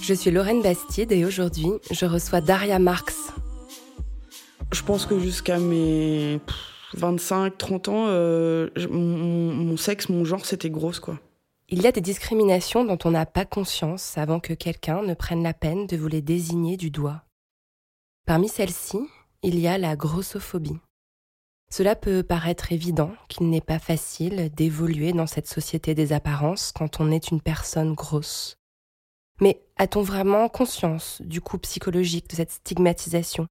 Je suis Lorraine Bastide et aujourd'hui, je reçois Daria Marx. Je pense que jusqu'à mes 25-30 ans, euh, mon- mon sexe, mon genre, c'était grosse, quoi. Il y a des discriminations dont on n'a pas conscience avant que quelqu'un ne prenne la peine de vous les désigner du doigt. Parmi celles-ci, il y a la grossophobie. Cela peut paraître évident qu'il n'est pas facile d'évoluer dans cette société des apparences quand on est une personne grosse. Mais a-t-on vraiment conscience du coût psychologique de cette stigmatisation?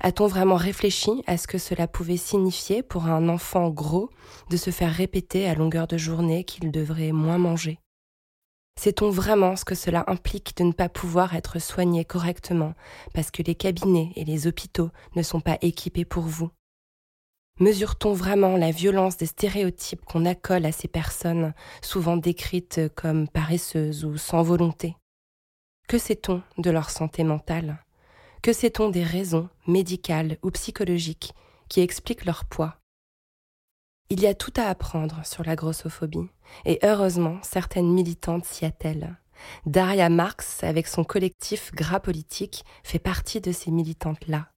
A-t-on vraiment réfléchi à ce que cela pouvait signifier pour un enfant gros de se faire répéter à longueur de journée qu'il devrait moins manger? Sait-on vraiment ce que cela implique de ne pas pouvoir être soigné correctement parce que les cabinets et les hôpitaux ne sont pas équipés pour vous? Mesure-t-on vraiment la violence des stéréotypes qu'on accole à ces personnes, souvent décrites comme paresseuses ou sans volonté? Que sait-on de leur santé mentale? Que sait-on des raisons médicales ou psychologiques qui expliquent leur poids? Il y a tout à apprendre sur la grossophobie, et heureusement, certaines militantes s'y attellent. Daria Marx, avec son collectif Gras Politique, fait partie de ces militantes-là.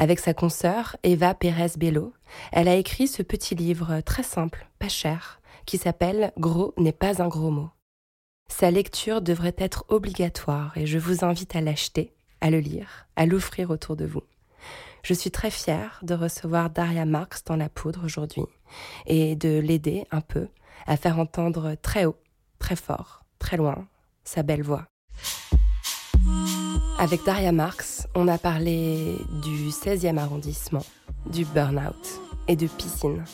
Avec sa consoeur, Eva Pérez Bello, elle a écrit ce petit livre très simple, pas cher, qui s'appelle Gros n'est pas un gros mot. Sa lecture devrait être obligatoire et je vous invite à l'acheter, à le lire, à l'offrir autour de vous. Je suis très fière de recevoir Daria Marx dans la poudre aujourd'hui et de l'aider un peu à faire entendre très haut, très fort, très loin sa belle voix. Avec Daria Marx, on a parlé du 16e arrondissement, du burn-out et de piscine.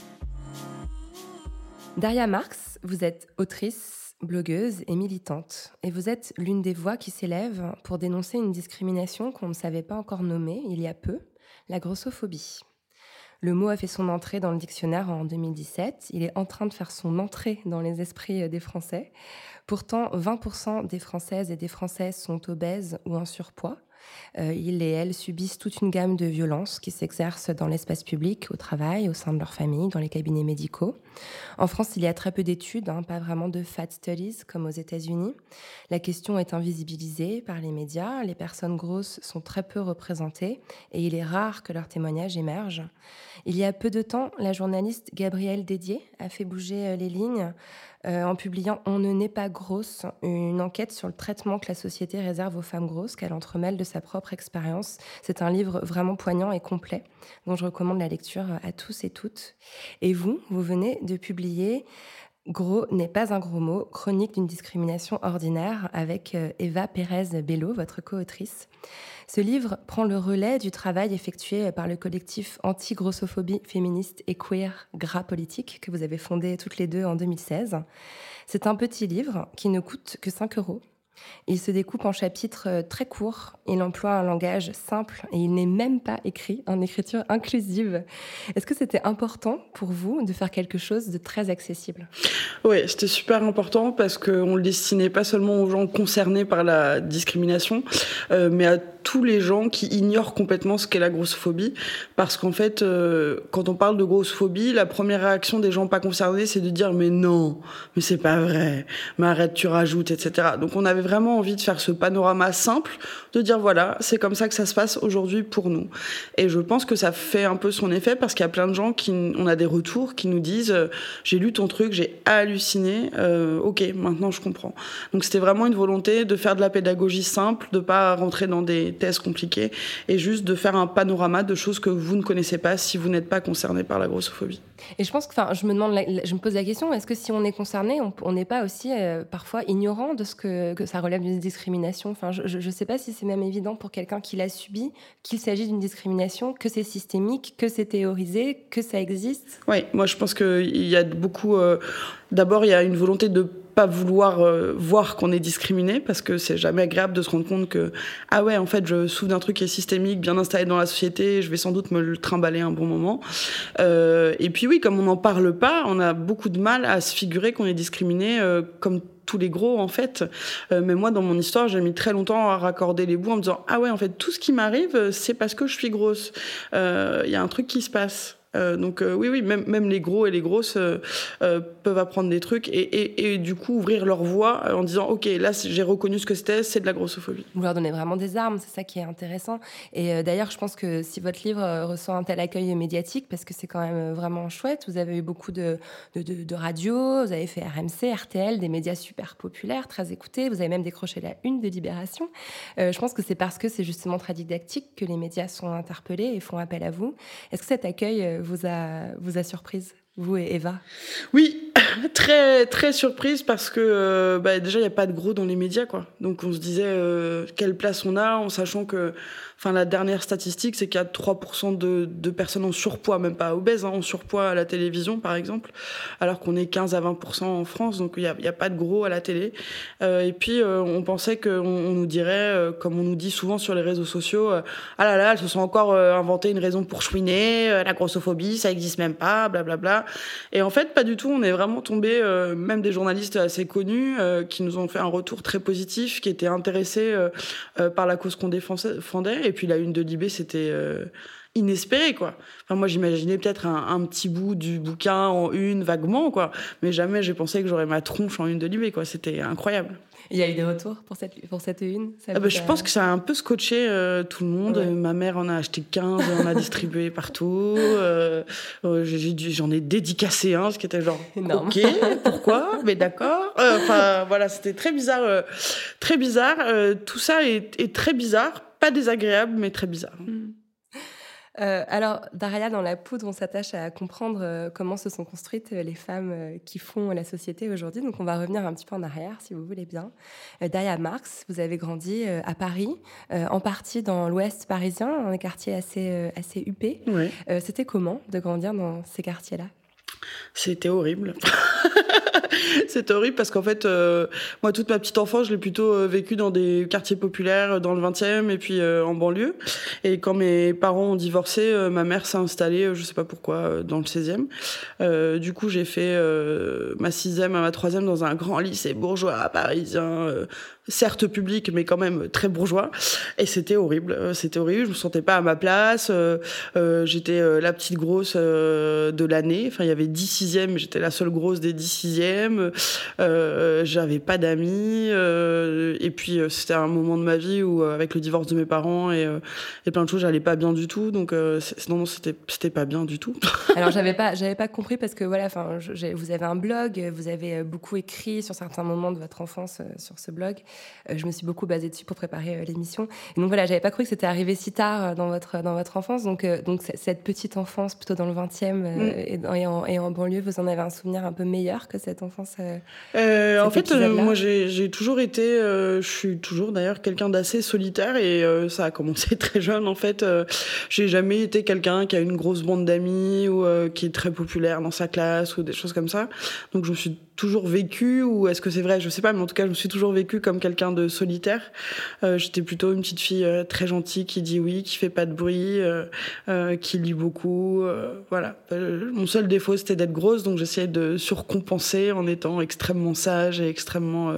Daria Marx, vous êtes autrice, blogueuse et militante, et vous êtes l'une des voix qui s'élèvent pour dénoncer une discrimination qu'on ne savait pas encore nommer il y a peu, la grossophobie. Le mot a fait son entrée dans le dictionnaire en 2017. Il est en train de faire son entrée dans les esprits des Français. Pourtant, 20% des Françaises et des Français sont obèses ou en surpoids. Euh, ils et elles subissent toute une gamme de violences qui s'exercent dans l'espace public, au travail, au sein de leur famille, dans les cabinets médicaux. En France, il y a très peu d'études, hein, pas vraiment de fat studies comme aux États-Unis. La question est invisibilisée par les médias, les personnes grosses sont très peu représentées et il est rare que leurs témoignages émergent. Il y a peu de temps, la journaliste Gabrielle Dédier a fait bouger euh, les lignes euh, en publiant On ne naît pas grosse, une enquête sur le traitement que la société réserve aux femmes grosses, qu'elle entremêle de sa propre expérience. C'est un livre vraiment poignant et complet, dont je recommande la lecture à tous et toutes. Et vous, vous venez de publier Gros n'est pas un gros mot, chronique d'une discrimination ordinaire avec euh, Eva Pérez Bello, votre co-autrice. Ce livre prend le relais du travail effectué par le collectif anti-grossophobie féministe et queer Gras Politique que vous avez fondé toutes les deux en 2016. C'est un petit livre qui ne coûte que 5 euros. Il se découpe en chapitres euh, très courts, il emploie un langage simple et il n'est même pas écrit en écriture inclusive. Est-ce que c'était important pour vous de faire quelque chose de très accessible? Oui, c'était super important parce qu'on le destinait pas seulement aux gens concernés par la discrimination, euh, mais à tous les gens qui ignorent complètement ce qu'est la grossophobie. Parce qu'en fait, euh, quand on parle de grossophobie, la première réaction des gens pas concernés, c'est de dire mais non, mais c'est pas vrai, mais arrête, tu rajoutes, etc. Donc on avait vraiment envie de faire ce panorama simple, de dire voilà, c'est comme ça que ça se passe aujourd'hui pour nous. Et je pense que ça fait un peu son effet parce qu'il y a plein de gens qui, on a des retours qui nous disent euh, j'ai lu ton truc, j'ai halluciné, euh, ok, maintenant je comprends. Donc c'était vraiment une volonté de faire de la pédagogie simple, de pas rentrer dans des tests compliqués et juste de faire un panorama de choses que vous ne connaissez pas si vous n'êtes pas concerné par la grossophobie. Et je pense que, enfin, je me demande, je me pose la question, est-ce que si on est concerné, on n'est pas aussi euh, parfois ignorant de ce que, ça relève d'une discrimination? Enfin, je ne sais pas si c'est même évident pour quelqu'un qui l'a subi qu'il s'agit d'une discrimination, que c'est systémique, que c'est théorisé, que ça existe? Oui, moi je pense qu'il y a beaucoup. Euh, d'abord, il y a une volonté de pas vouloir euh, voir qu'on est discriminé parce que c'est jamais agréable de se rendre compte que ah ouais en fait je souffre d'un truc qui est systémique bien installé dans la société je vais sans doute me le trimballer un bon moment euh, et puis oui comme on n'en parle pas on a beaucoup de mal à se figurer qu'on est discriminé euh, comme tous les gros en fait. mais moi dans mon histoire j'ai mis très longtemps à raccorder les bouts en me disant ah ouais en fait tout ce qui m'arrive c'est parce que je suis grosse. Il y a un truc qui se passe. Euh, donc euh, oui, oui, même, même les gros et les grosses euh, peuvent apprendre des trucs et, et, et, du coup ouvrir leur voix en disant ok là j'ai reconnu ce que c'était, c'est de la grossophobie. Vous leur donnez vraiment des armes, c'est ça qui est intéressant. Et d'ailleurs je pense que si votre livre reçoit un tel accueil médiatique, parce que c'est quand même vraiment chouette, vous avez eu beaucoup de, de, radios, vous avez fait RMC, RTL, des médias super populaires, très écoutés, vous avez même décroché la une de Libération. je pense que c'est parce que c'est justement très didactique que les médias sont interpellés et font appel à vous. Est-ce que cet accueil vous a, vous a surprise, vous et Eva? Oui, très très surprise parce que euh, bah, déjà il n'y a pas de gros dans les médias quoi. Donc on se disait euh, quelle place on a en sachant que Enfin, la dernière statistique, c'est qu'il y a 3% de, de, personnes en surpoids, même pas obèses, hein, en surpoids à la télévision, par exemple, alors qu'on est 15 à 20% en France, donc il n'y a, pas de gros à la télé. Euh, et puis, euh, on pensait qu'on on nous dirait, euh, comme on nous dit souvent sur les réseaux sociaux, ah là là, elles se sont encore inventé une raison pour chouiner, la grossophobie, ça existe même pas, blablabla. Bla, bla. Et en fait, pas du tout. On est vraiment tombé, même des journalistes assez connus, qui nous ont fait un retour très positif, qui étaient intéressés par la cause qu'on défendait. Puis la une de Libé, c'était euh, inespéré, quoi. Enfin, moi, j'imaginais peut-être un, un, petit bout du bouquin en une, vaguement, quoi. Mais jamais j'ai pensé que j'aurais ma tronche en une de Libé, quoi. C'était incroyable. Il y a eu des retours pour cette, pour cette une? Ah bah, Je pense que ça a un peu scotché euh, tout le monde. Ouais. Ma mère en a acheté 15, on a distribué partout. Euh, J'en ai, ai, dédicacé un, ce qui était genre, Énorme. ok, pourquoi? Mais d'accord. Euh, enfin, voilà, c'était très bizarre. très bizarre. tout ça est, est très bizarre pas désagréable, mais très bizarre. Mmh. Euh, alors, Daria, dans la poudre, on s'attache à comprendre euh, comment se sont construites euh, les femmes qui font la société aujourd'hui. Donc, on va revenir un petit peu en arrière, si vous voulez bien. Daria Marx, vous avez grandi à Paris, en partie dans l'ouest parisien, un quartier assez, assez huppé. Oui. C'était comment de grandir dans ces quartiers-là? C'était horrible. c'est horrible parce qu'en fait, euh, moi, toute ma petite enfance, je l'ai plutôt euh, vécu dans des quartiers populaires, dans le 20e et puis euh, en banlieue. Et quand mes parents ont divorcé, euh, ma mère s'est installée, je sais pas pourquoi, dans le 16e. Euh, du coup, j'ai fait ma sixième à ma troisième dans un grand lycée bourgeois parisien, certes public, mais quand même très bourgeois. Et c'était horrible. C'était horrible. Je me sentais pas à ma place. J'étais la petite grosse de l'année. Enfin, il y avait 10 sixièmes. J'étais la seule grosse des 10 sixièmes. Euh, J'avais pas d'amis. Euh, et puis, euh, c'était un moment de ma vie où, avec le divorce de mes parents et, et plein de choses, j'allais pas bien du tout. Donc, non, non, c'était pas bien du tout. Alors, j'avais pas, j'avais pas compris parce que voilà, enfin, vous avez un blog, vous avez beaucoup écrit sur certains moments de votre enfance sur ce blog. je me suis beaucoup basée dessus pour préparer l'émission. Et donc voilà, j'avais pas cru que c'était arrivé si tard dans votre dans votre enfance. Donc donc cette petite enfance plutôt dans le 20e mm. et, et, en, et en banlieue, vous en avez un souvenir un peu meilleur que cette enfance euh, euh, En fait, euh, moi, j'ai toujours été, je suis toujours d'ailleurs quelqu'un d'assez solitaire et ça a commencé très jeune. En fait, j'ai jamais été quelqu'un qui a une grosse bande d'amis ou qui est très populaire dans sa classe ou des choses comme ça. Donc, je me suis toujours vécu ou est-ce que c'est vrai? Je sais pas mais en tout cas je me suis toujours vécu comme quelqu'un de solitaire euh, j'étais plutôt une petite fille euh, très gentille qui dit oui qui fait pas de bruit euh, qui lit beaucoup voilà mon seul défaut c'était d'être grosse donc j'essayais de surcompenser en étant extrêmement sage et extrêmement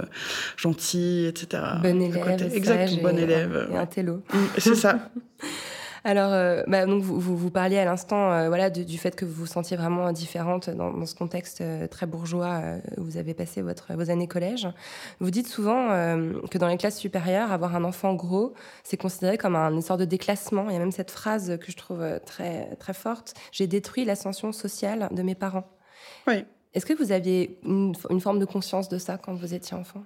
gentille etc bon élève exact bon élève. et un télo c'est ça Alors, euh, bah, donc vous, vous, vous, parliez à l'instant euh, voilà, du, du, fait que vous vous sentiez vraiment différente dans, dans ce contexte euh, très bourgeois où vous avez passé votre, vos années collège. Vous dites souvent que dans les classes supérieures, avoir un enfant gros, c'est considéré comme un, une sorte de déclassement. Il y a même cette phrase que je trouve très, très forte J'ai détruit l'ascension sociale de mes parents. Oui. Est-ce que vous aviez une, une, forme de conscience de ça quand vous étiez enfant?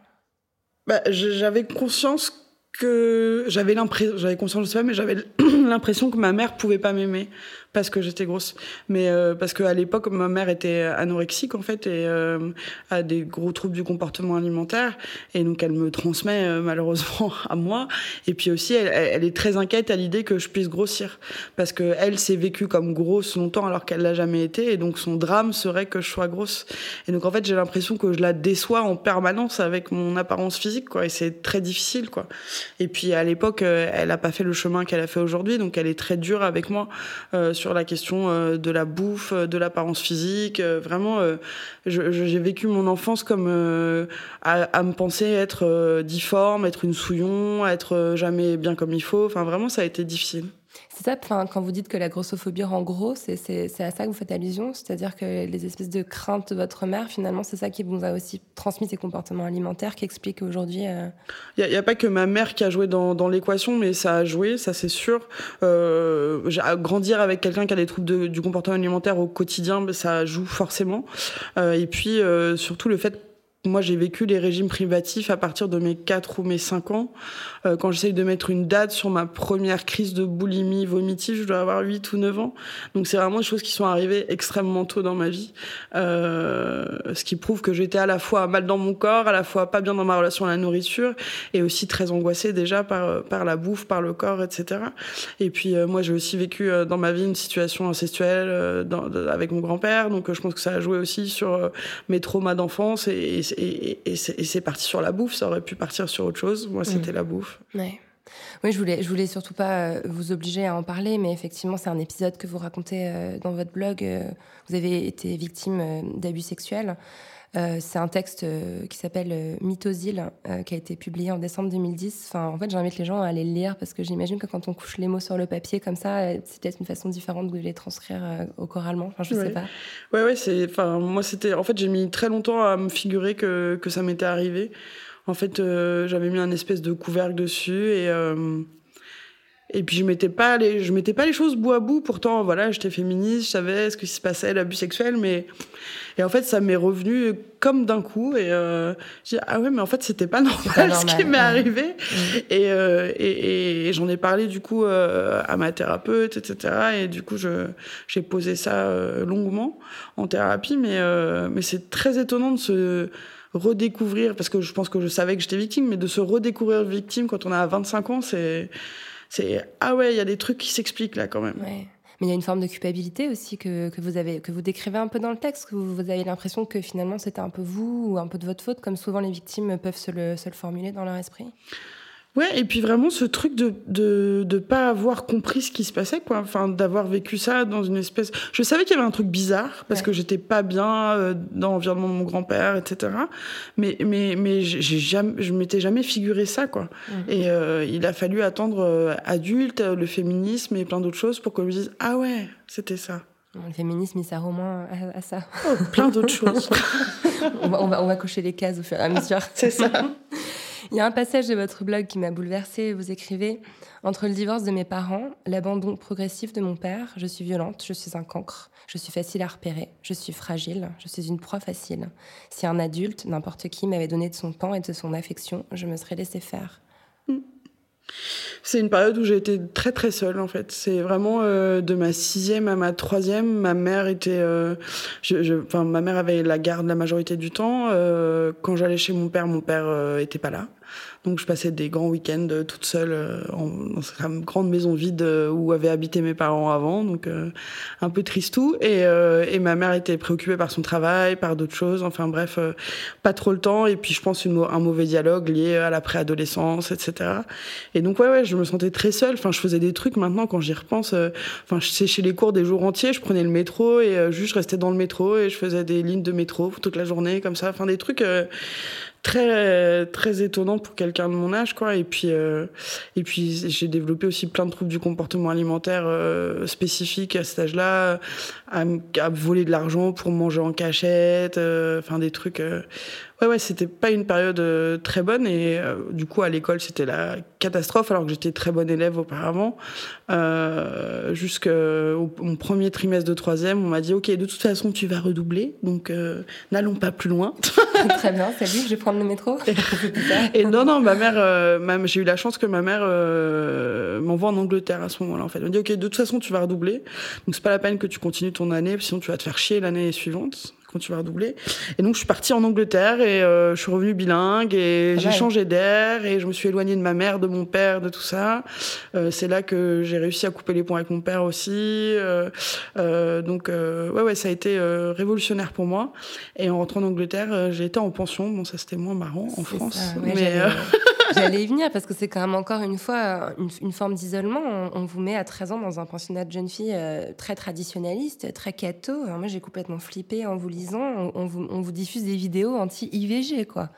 Bah, J'avais conscience que j'avais l'impression, j'avais conscience de ça, mais j'avais l'impression que ma mère pouvait pas m'aimer parce que j'étais grosse. Mais euh, parce qu'à l'époque, ma mère était anorexique en fait et euh, a des gros troubles du comportement alimentaire et donc elle me transmet euh, malheureusement à moi. Et puis aussi, elle, elle est très inquiète à l'idée que je puisse grossir parce que elle s'est vécue comme grosse longtemps alors qu'elle l'a jamais été et donc son drame serait que je sois grosse. Et donc en fait, j'ai l'impression que je la déçois en permanence avec mon apparence physique quoi et c'est très difficile quoi. Et puis à l'époque, elle a pas fait le chemin qu'elle a fait aujourd'hui donc elle est très dure avec moi. Euh, sur la question euh, de la bouffe, de l'apparence physique. Euh, vraiment, j'ai vécu mon enfance comme à, à, me penser être difforme, être une souillon, être jamais bien comme il faut. Enfin, vraiment, ça a été difficile. C'est ça, enfin, quand vous dites que la grossophobie rend gros, c'est à ça que vous faites allusion C'est-à-dire que les espèces de craintes de votre mère, finalement, c'est ça qui vous a aussi transmis ces comportements alimentaires qui expliquent aujourd'hui. Il n'y a, pas que ma mère qui a joué dans, l'équation, mais ça a joué, ça c'est sûr. Euh, grandir avec quelqu'un qui a des troubles du comportement alimentaire au quotidien, ça joue forcément. Euh, et puis, euh, surtout le fait moi, j'ai vécu les régimes privatifs à partir de mes 4 ou mes 5 ans. Euh, quand j'essaye de mettre une date sur ma première crise de boulimie vomitive, je dois avoir 8 ou 9 ans. Donc, c'est vraiment des choses qui sont arrivées extrêmement tôt dans ma vie. Euh, ce qui prouve que j'étais à la fois mal dans mon corps, à la fois pas bien dans ma relation à la nourriture, et aussi très angoissée déjà par, par la bouffe, par le corps, etc. Et puis, euh, moi, j'ai aussi vécu euh, dans ma vie une situation incestuelle euh, avec mon grand-père. Donc, je pense que ça a joué aussi sur mes traumas d'enfance et et, et, et c'est parti sur la bouffe. Ça aurait pu partir sur autre chose. Moi, c'était mmh. la bouffe. Ouais. Oui, je voulais, je voulais surtout pas euh, vous obliger à en parler, mais effectivement, c'est un épisode que vous racontez euh, dans votre blog. Euh, vous avez été victime d'abus sexuels. Euh, c'est un texte euh, qui s'appelle euh, Mythosile, qui a été publié en décembre 2010. Enfin, en fait, j'invite les gens à aller le lire parce que j'imagine que quand on couche les mots sur le papier comme ça, c'est peut-être une façon différente de les transcrire au oralement. Enfin, je ouais. sais pas. Ouais, ouais, c'est. Enfin, moi, c'était. En fait, j'ai mis très longtemps à me figurer que, que ça m'était arrivé. En fait, j'avais mis un espèce de couvercle dessus et. Et puis je mettais pas les, je mettais pas les choses bout à bout. Pourtant, voilà, j'étais féministe, je savais ce qui se passait, l'abus sexuel, mais et en fait, ça m'est revenu comme d'un coup. Et euh, j'ai dit ah ouais, mais en fait, c'était pas normal, pas normal ce qui m'est arrivé. Mmh. Et, euh, et, et j'en ai parlé du coup euh, à ma thérapeute, etc. Et du coup, je j'ai posé ça euh, longuement en thérapie, mais euh, mais c'est très étonnant de se redécouvrir parce que je pense que je savais que j'étais victime, mais de se redécouvrir victime quand on a 25 ans, c'est c'est ah ouais, il y a des trucs qui s'expliquent là quand même. Mais il y a une forme de culpabilité aussi que, que vous avez, que vous décrivez un peu dans le texte, que vous, vous avez l'impression que finalement c'était un peu vous ou un peu de votre faute, comme souvent les victimes peuvent se le, se le formuler dans leur esprit? Ouais, et puis vraiment ce truc de de de pas avoir compris ce qui se passait quoi, enfin d'avoir vécu ça dans une espèce. Je savais qu'il y avait un truc bizarre parce ouais. que j'étais pas bien euh, dans l'environnement de mon grand-père, etc. Mais mais mais j'ai jamais, je m'étais jamais figuré ça quoi. Mmh. Et euh, il a fallu attendre euh, adulte, le féminisme et plein d'autres choses pour je me dise ah ouais c'était ça. Le féminisme, il sert au moins à, à ça. Oh, plein d'autres choses. on, va, on, va, on va cocher les cases au fur et à mesure. C'est ça. Il y a un passage de votre blog qui m'a bouleversée. Vous écrivez Entre le divorce de mes parents, l'abandon progressif de mon père, je suis violente, je suis un cancre, je suis facile à repérer, je suis fragile, je suis une proie facile. Si un adulte, n'importe qui, m'avait donné de son temps et de son affection, je me serais laissé faire. Mmh. C'est une période où j'ai été très très seule en fait. C'est vraiment euh, de ma sixième à ma troisième, ma mère était, euh, je, je, enfin ma mère avait la garde la majorité du temps. Euh, quand j'allais chez mon père, mon père euh, était pas là. Donc je passais des grands week-ends euh, toute seule euh, en, dans cette grande maison vide où avaient habité mes parents avant, donc un peu tristou. Et, et ma mère était préoccupée par son travail, par d'autres choses. Enfin bref, pas trop le temps. Et puis je pense une, un mauvais dialogue lié à la préadolescence, etc. Et donc ouais ouais, je me sentais très seule. Enfin je faisais des trucs maintenant quand j'y repense. Enfin je séchais les cours des jours entiers, je prenais le métro et juste je restais dans le métro et je faisais des lignes de métro toute la journée comme ça. Enfin des trucs très très étonnant pour quelqu'un de mon âge quoi et puis euh, et puis j'ai développé aussi plein de troubles du comportement alimentaire euh, spécifiques à cet âge-là à, à, voler de l'argent pour manger en cachette euh, enfin des trucs euh, ouais ouais c'était pas une période euh, très bonne et euh, du coup à l'école c'était la catastrophe alors que j'étais très bonne élève auparavant. Euh, jusqu'au mon premier trimestre de troisième on m'a dit ok de toute façon tu vas redoubler donc n'allons pas plus loin. Très bien salut je vais prendre le métro. Et non non ma mère euh, j'ai eu la chance que ma mère euh, m'envoie en Angleterre à ce moment-là en fait. Elle m'a dit ok de toute façon tu vas redoubler donc c'est pas la peine que tu continues ton année sinon tu vas te faire chier l'année suivante quand tu vas redoubler. Et donc, je suis partie en Angleterre et euh, je suis revenue bilingue et j'ai changé d'air et je me suis éloignée de ma mère, de mon père, de tout ça. Euh, c'est là que j'ai réussi à couper les ponts avec mon père aussi. Euh, donc, ouais, ouais, ça a été révolutionnaire pour moi. Et en rentrant en Angleterre, j'ai été en pension. Bon, ça, c'était moins marrant en France. Ça, ouais, mais J'allais y venir parce que c'est quand même encore une fois une, une forme d'isolement. On, on, vous met à 13 ans dans un pensionnat de jeunes filles très traditionnaliste, très catho. Alors moi, j'ai complètement flippé en vous lisant. On, on, vous, on vous, diffuse des vidéos anti-IVG, quoi.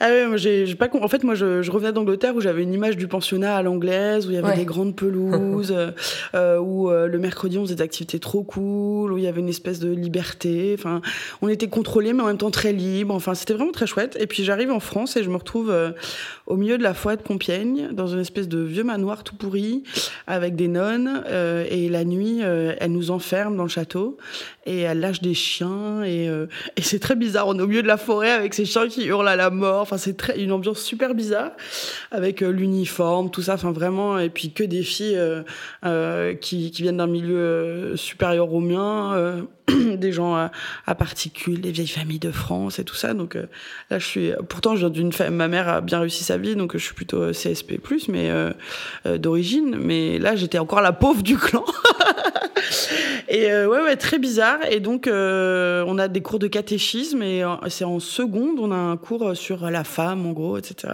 Ah ouais, moi, j'ai pas. En fait, moi, je, je revenais d'Angleterre où j'avais une image du pensionnat à l'anglaise, où il y avait ouais. des grandes pelouses, euh, où euh, le mercredi, on faisait des activités trop cool, où il y avait une espèce de liberté. Enfin, on était contrôlés, mais en même temps très libre. Enfin, c'était vraiment très chouette. Et puis, j'arrive en France et je me retrouve euh, au milieu de la forêt de Compiègne, dans une espèce de vieux manoir tout pourri, avec des nonnes. Euh, et la nuit, euh, elles nous enferment dans le château et elles lâchent des chiens. Et, euh, et c'est très bizarre. On est au milieu de la forêt avec ces chiens qui hurlent à la mort. Enfin, c'est très une ambiance super bizarre avec euh, l'uniforme, tout ça. Enfin, vraiment. Et puis que des filles euh, qui, qui viennent d'un milieu supérieur au mien. des gens à, à, particules, des vieilles familles de France et tout ça. Donc euh, là, je suis. Pourtant, je viens d'une famille. Ma mère a bien réussi sa vie, donc je suis plutôt CSP+, mais euh, euh, d'origine. Mais là, j'étais encore la pauvre du clan. et ouais, ouais, très bizarre. Et donc, on a des cours de catéchisme et c'est en seconde, on a un cours sur la femme, en gros, etc.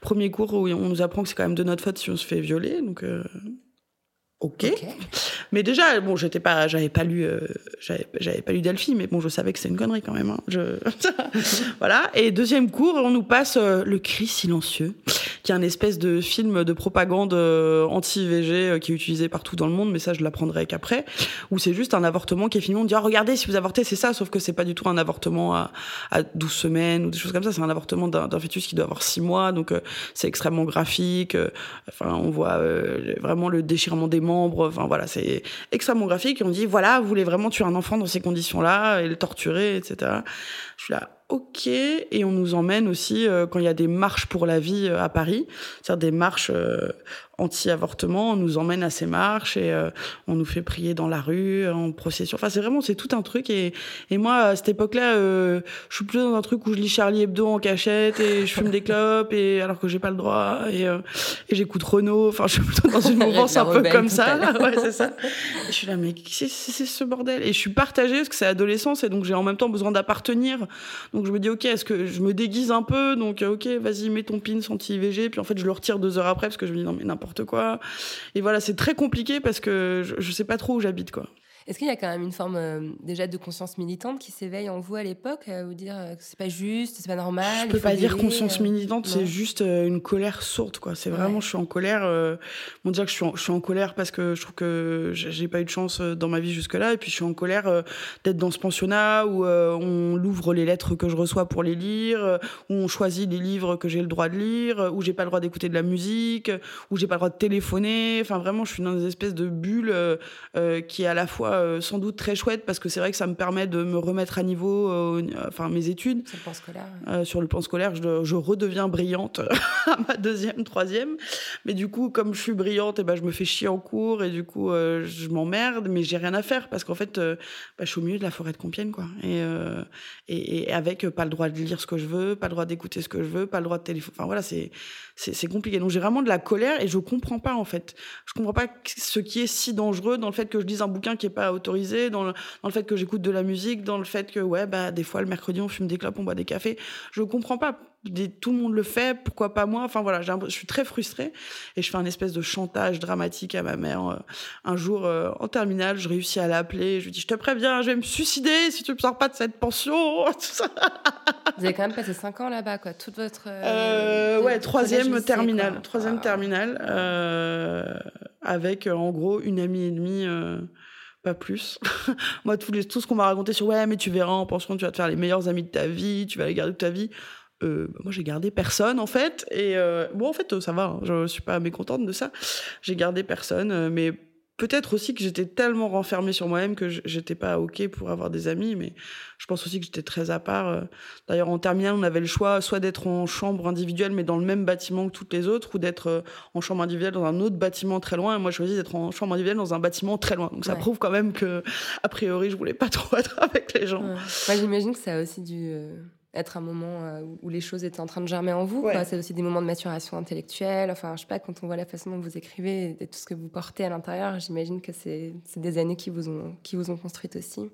Premier cours où on nous apprend que c'est quand même de notre faute si on se fait violer. Donc Okay. ok. Mais déjà, bon, j'étais pas, j'avais pas lu, euh, j'avais pas lu Delphi, mais bon, je savais que c'est une connerie quand même. Hein. Je... voilà. Et deuxième cours, on nous passe euh, Le cri silencieux, qui est un espèce de film de propagande euh, anti-IVG euh, qui est utilisé partout dans le monde, mais ça, je l'apprendrai qu'après, où c'est juste un avortement qui est filmé. On dit, oh, regardez, si vous avortez, c'est ça, sauf que c'est pas du tout un avortement à, à 12 semaines ou des choses comme ça. C'est un avortement d'un fœtus qui doit avoir 6 mois, donc c'est extrêmement graphique. Enfin, on voit vraiment le déchirement des membres. Enfin voilà, c'est extrêmement graphique. Et on dit voilà, vous voulez vraiment tuer un enfant dans ces conditions-là et le torturer, etc. Je suis là, ok. Et on nous emmène aussi euh, quand il y a des marches pour la vie euh, à Paris, c'est-à-dire des marches euh, anti-avortement. On nous emmène à ces marches et euh, on nous fait prier dans la rue, en procession. Enfin, c'est vraiment, c'est tout un truc. Et, et moi, à cette époque-là, euh, je suis plus dans un truc où je lis Charlie Hebdo en cachette et je fume des clopes et alors que j'ai pas le droit et, euh, et j'écoute Renault. Enfin, je suis plutôt dans une mouvance un peu comme ça. ouais, c'est ça. Et je suis là, mais c'est ce bordel? Et je suis partagée parce que c'est l'adolescence et donc j'ai en même temps besoin d'appartenir. Donc je me dis, ok, est-ce que je me déguise un peu? Donc, ok, vas-y, mets ton pin anti-IVG. Puis en fait, je le retire deux heures après parce que je me dis, non, mais n'importe Et voilà, c'est très compliqué parce que je, je sais pas trop où j'habite, quoi. Est-ce qu'il y a quand même une forme euh, déjà de conscience militante qui s'éveille en vous à l'époque, à vous dire que c'est pas juste, c'est pas normal Je peux pas dire conscience militante, c'est juste euh, une colère sourde, quoi. C'est vraiment, ouais. je suis en colère. Euh, bon, dire que je suis, en, je suis en colère parce que je trouve que j'ai pas eu de chance dans ma vie jusque-là, et puis je suis en colère euh, d'être dans ce pensionnat où euh, on l'ouvre les lettres que je reçois pour les lire, où on choisit les livres que j'ai le droit de lire, où j'ai pas le droit d'écouter de la musique, où j'ai pas le droit de téléphoner. Enfin, vraiment, je suis dans des espèces de bulles qui est à la fois euh, sans doute très chouette parce que c'est vrai que ça me permet de me remettre à niveau, euh, enfin mes études. Sur le plan scolaire. Euh, sur le plan scolaire, je, je redeviens brillante à ma deuxième, troisième. Mais du coup, comme je suis brillante, et eh ben je me fais chier en cours et du coup je m'emmerde, mais j'ai rien à faire parce qu'en fait, bah, je suis au milieu de la forêt de Compiègne, quoi. Et, et, et, avec pas le droit de lire ce que je veux, pas le droit d'écouter ce que je veux, pas le droit de téléphoner. Enfin voilà, c'est c'est compliqué. Donc j'ai vraiment de la colère et je comprends pas en fait. Je comprends pas ce qui est si dangereux dans le fait que je lise un bouquin qui est pas autorisé, dans le, dans le fait que j'écoute de la musique, dans le fait que ouais bah des fois le mercredi on fume des clopes, on boit des cafés. Je comprends pas. Tout le monde le fait, pourquoi pas moi? Enfin voilà, je suis très frustrée et je fais un espèce de chantage dramatique à ma mère. Un jour euh, en terminale, je réussis à l'appeler, je lui dis je te préviens, je vais me suicider si tu me sors pas de cette pension. Tout ça. Vous avez quand même passé 5 ans là-bas, quoi. Toute votre. Euh, ouais, troisième terminale. Troisième Ah. terminale. euh, avec, euh, en gros, une amie et demie, euh, pas plus. Moi, tout, les, tout ce qu'on m'a raconté sur ouais, mais tu verras en pension, tu vas te faire les meilleurs amis de ta vie, tu vas les garder toute ta vie. Euh, bah, moi, j'ai gardé personne, en fait. Et euh, bon, en fait, euh, ça va. hein, je suis pas mécontente de ça. J'ai gardé personne. mais peut-être aussi que j'étais tellement renfermée sur moi-même que j'étais pas OK pour avoir des amis. Mais je pense aussi que j'étais très à part. euh. D'ailleurs, en terminale, on avait le choix soit d'être en chambre individuelle, mais dans le même bâtiment que toutes les autres, ou d'être euh, en chambre individuelle dans un autre bâtiment très loin. Et moi, je choisis d'être en chambre individuelle dans un bâtiment très loin. Donc, ça Ouais. prouve quand même que, a priori, je voulais pas trop être avec les gens. Ouais. Moi, j'imagine que ça a aussi dû euh, être un moment euh, où- les choses étaient en train de germer en vous. Ouais. quoi. C'est aussi des moments de maturation intellectuelle. Enfin, je sais pas, quand on voit la façon dont vous écrivez et tout ce que vous portez à l'intérieur, j'imagine que c'est c'est des années qui vous ont, qui vous ont construite aussi.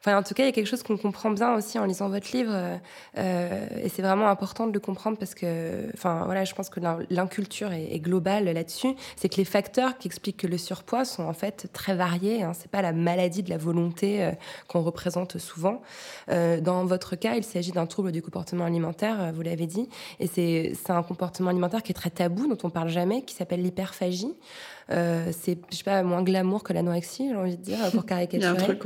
Enfin, en tout cas, il y a quelque chose qu'on comprend bien aussi en lisant votre livre, euh, euh, et c'est vraiment important de le comprendre parce que, enfin, voilà, je pense que l'in- l'inculture est, globale là-dessus. C'est que les facteurs qui expliquent que le surpoids sont en fait très variés. Hein. C'est pas la maladie de la volonté euh, qu'on représente souvent. Dans votre cas, il s'agit d'un trouble du comportement alimentaire, vous l'avez dit, et c'est un comportement alimentaire qui est très tabou, dont on parle jamais, qui s'appelle l'hyperphagie. Euh, c'est, je sais pas, moins glamour que l'anorexie, j'ai envie de dire, pour caricaturer. ouais.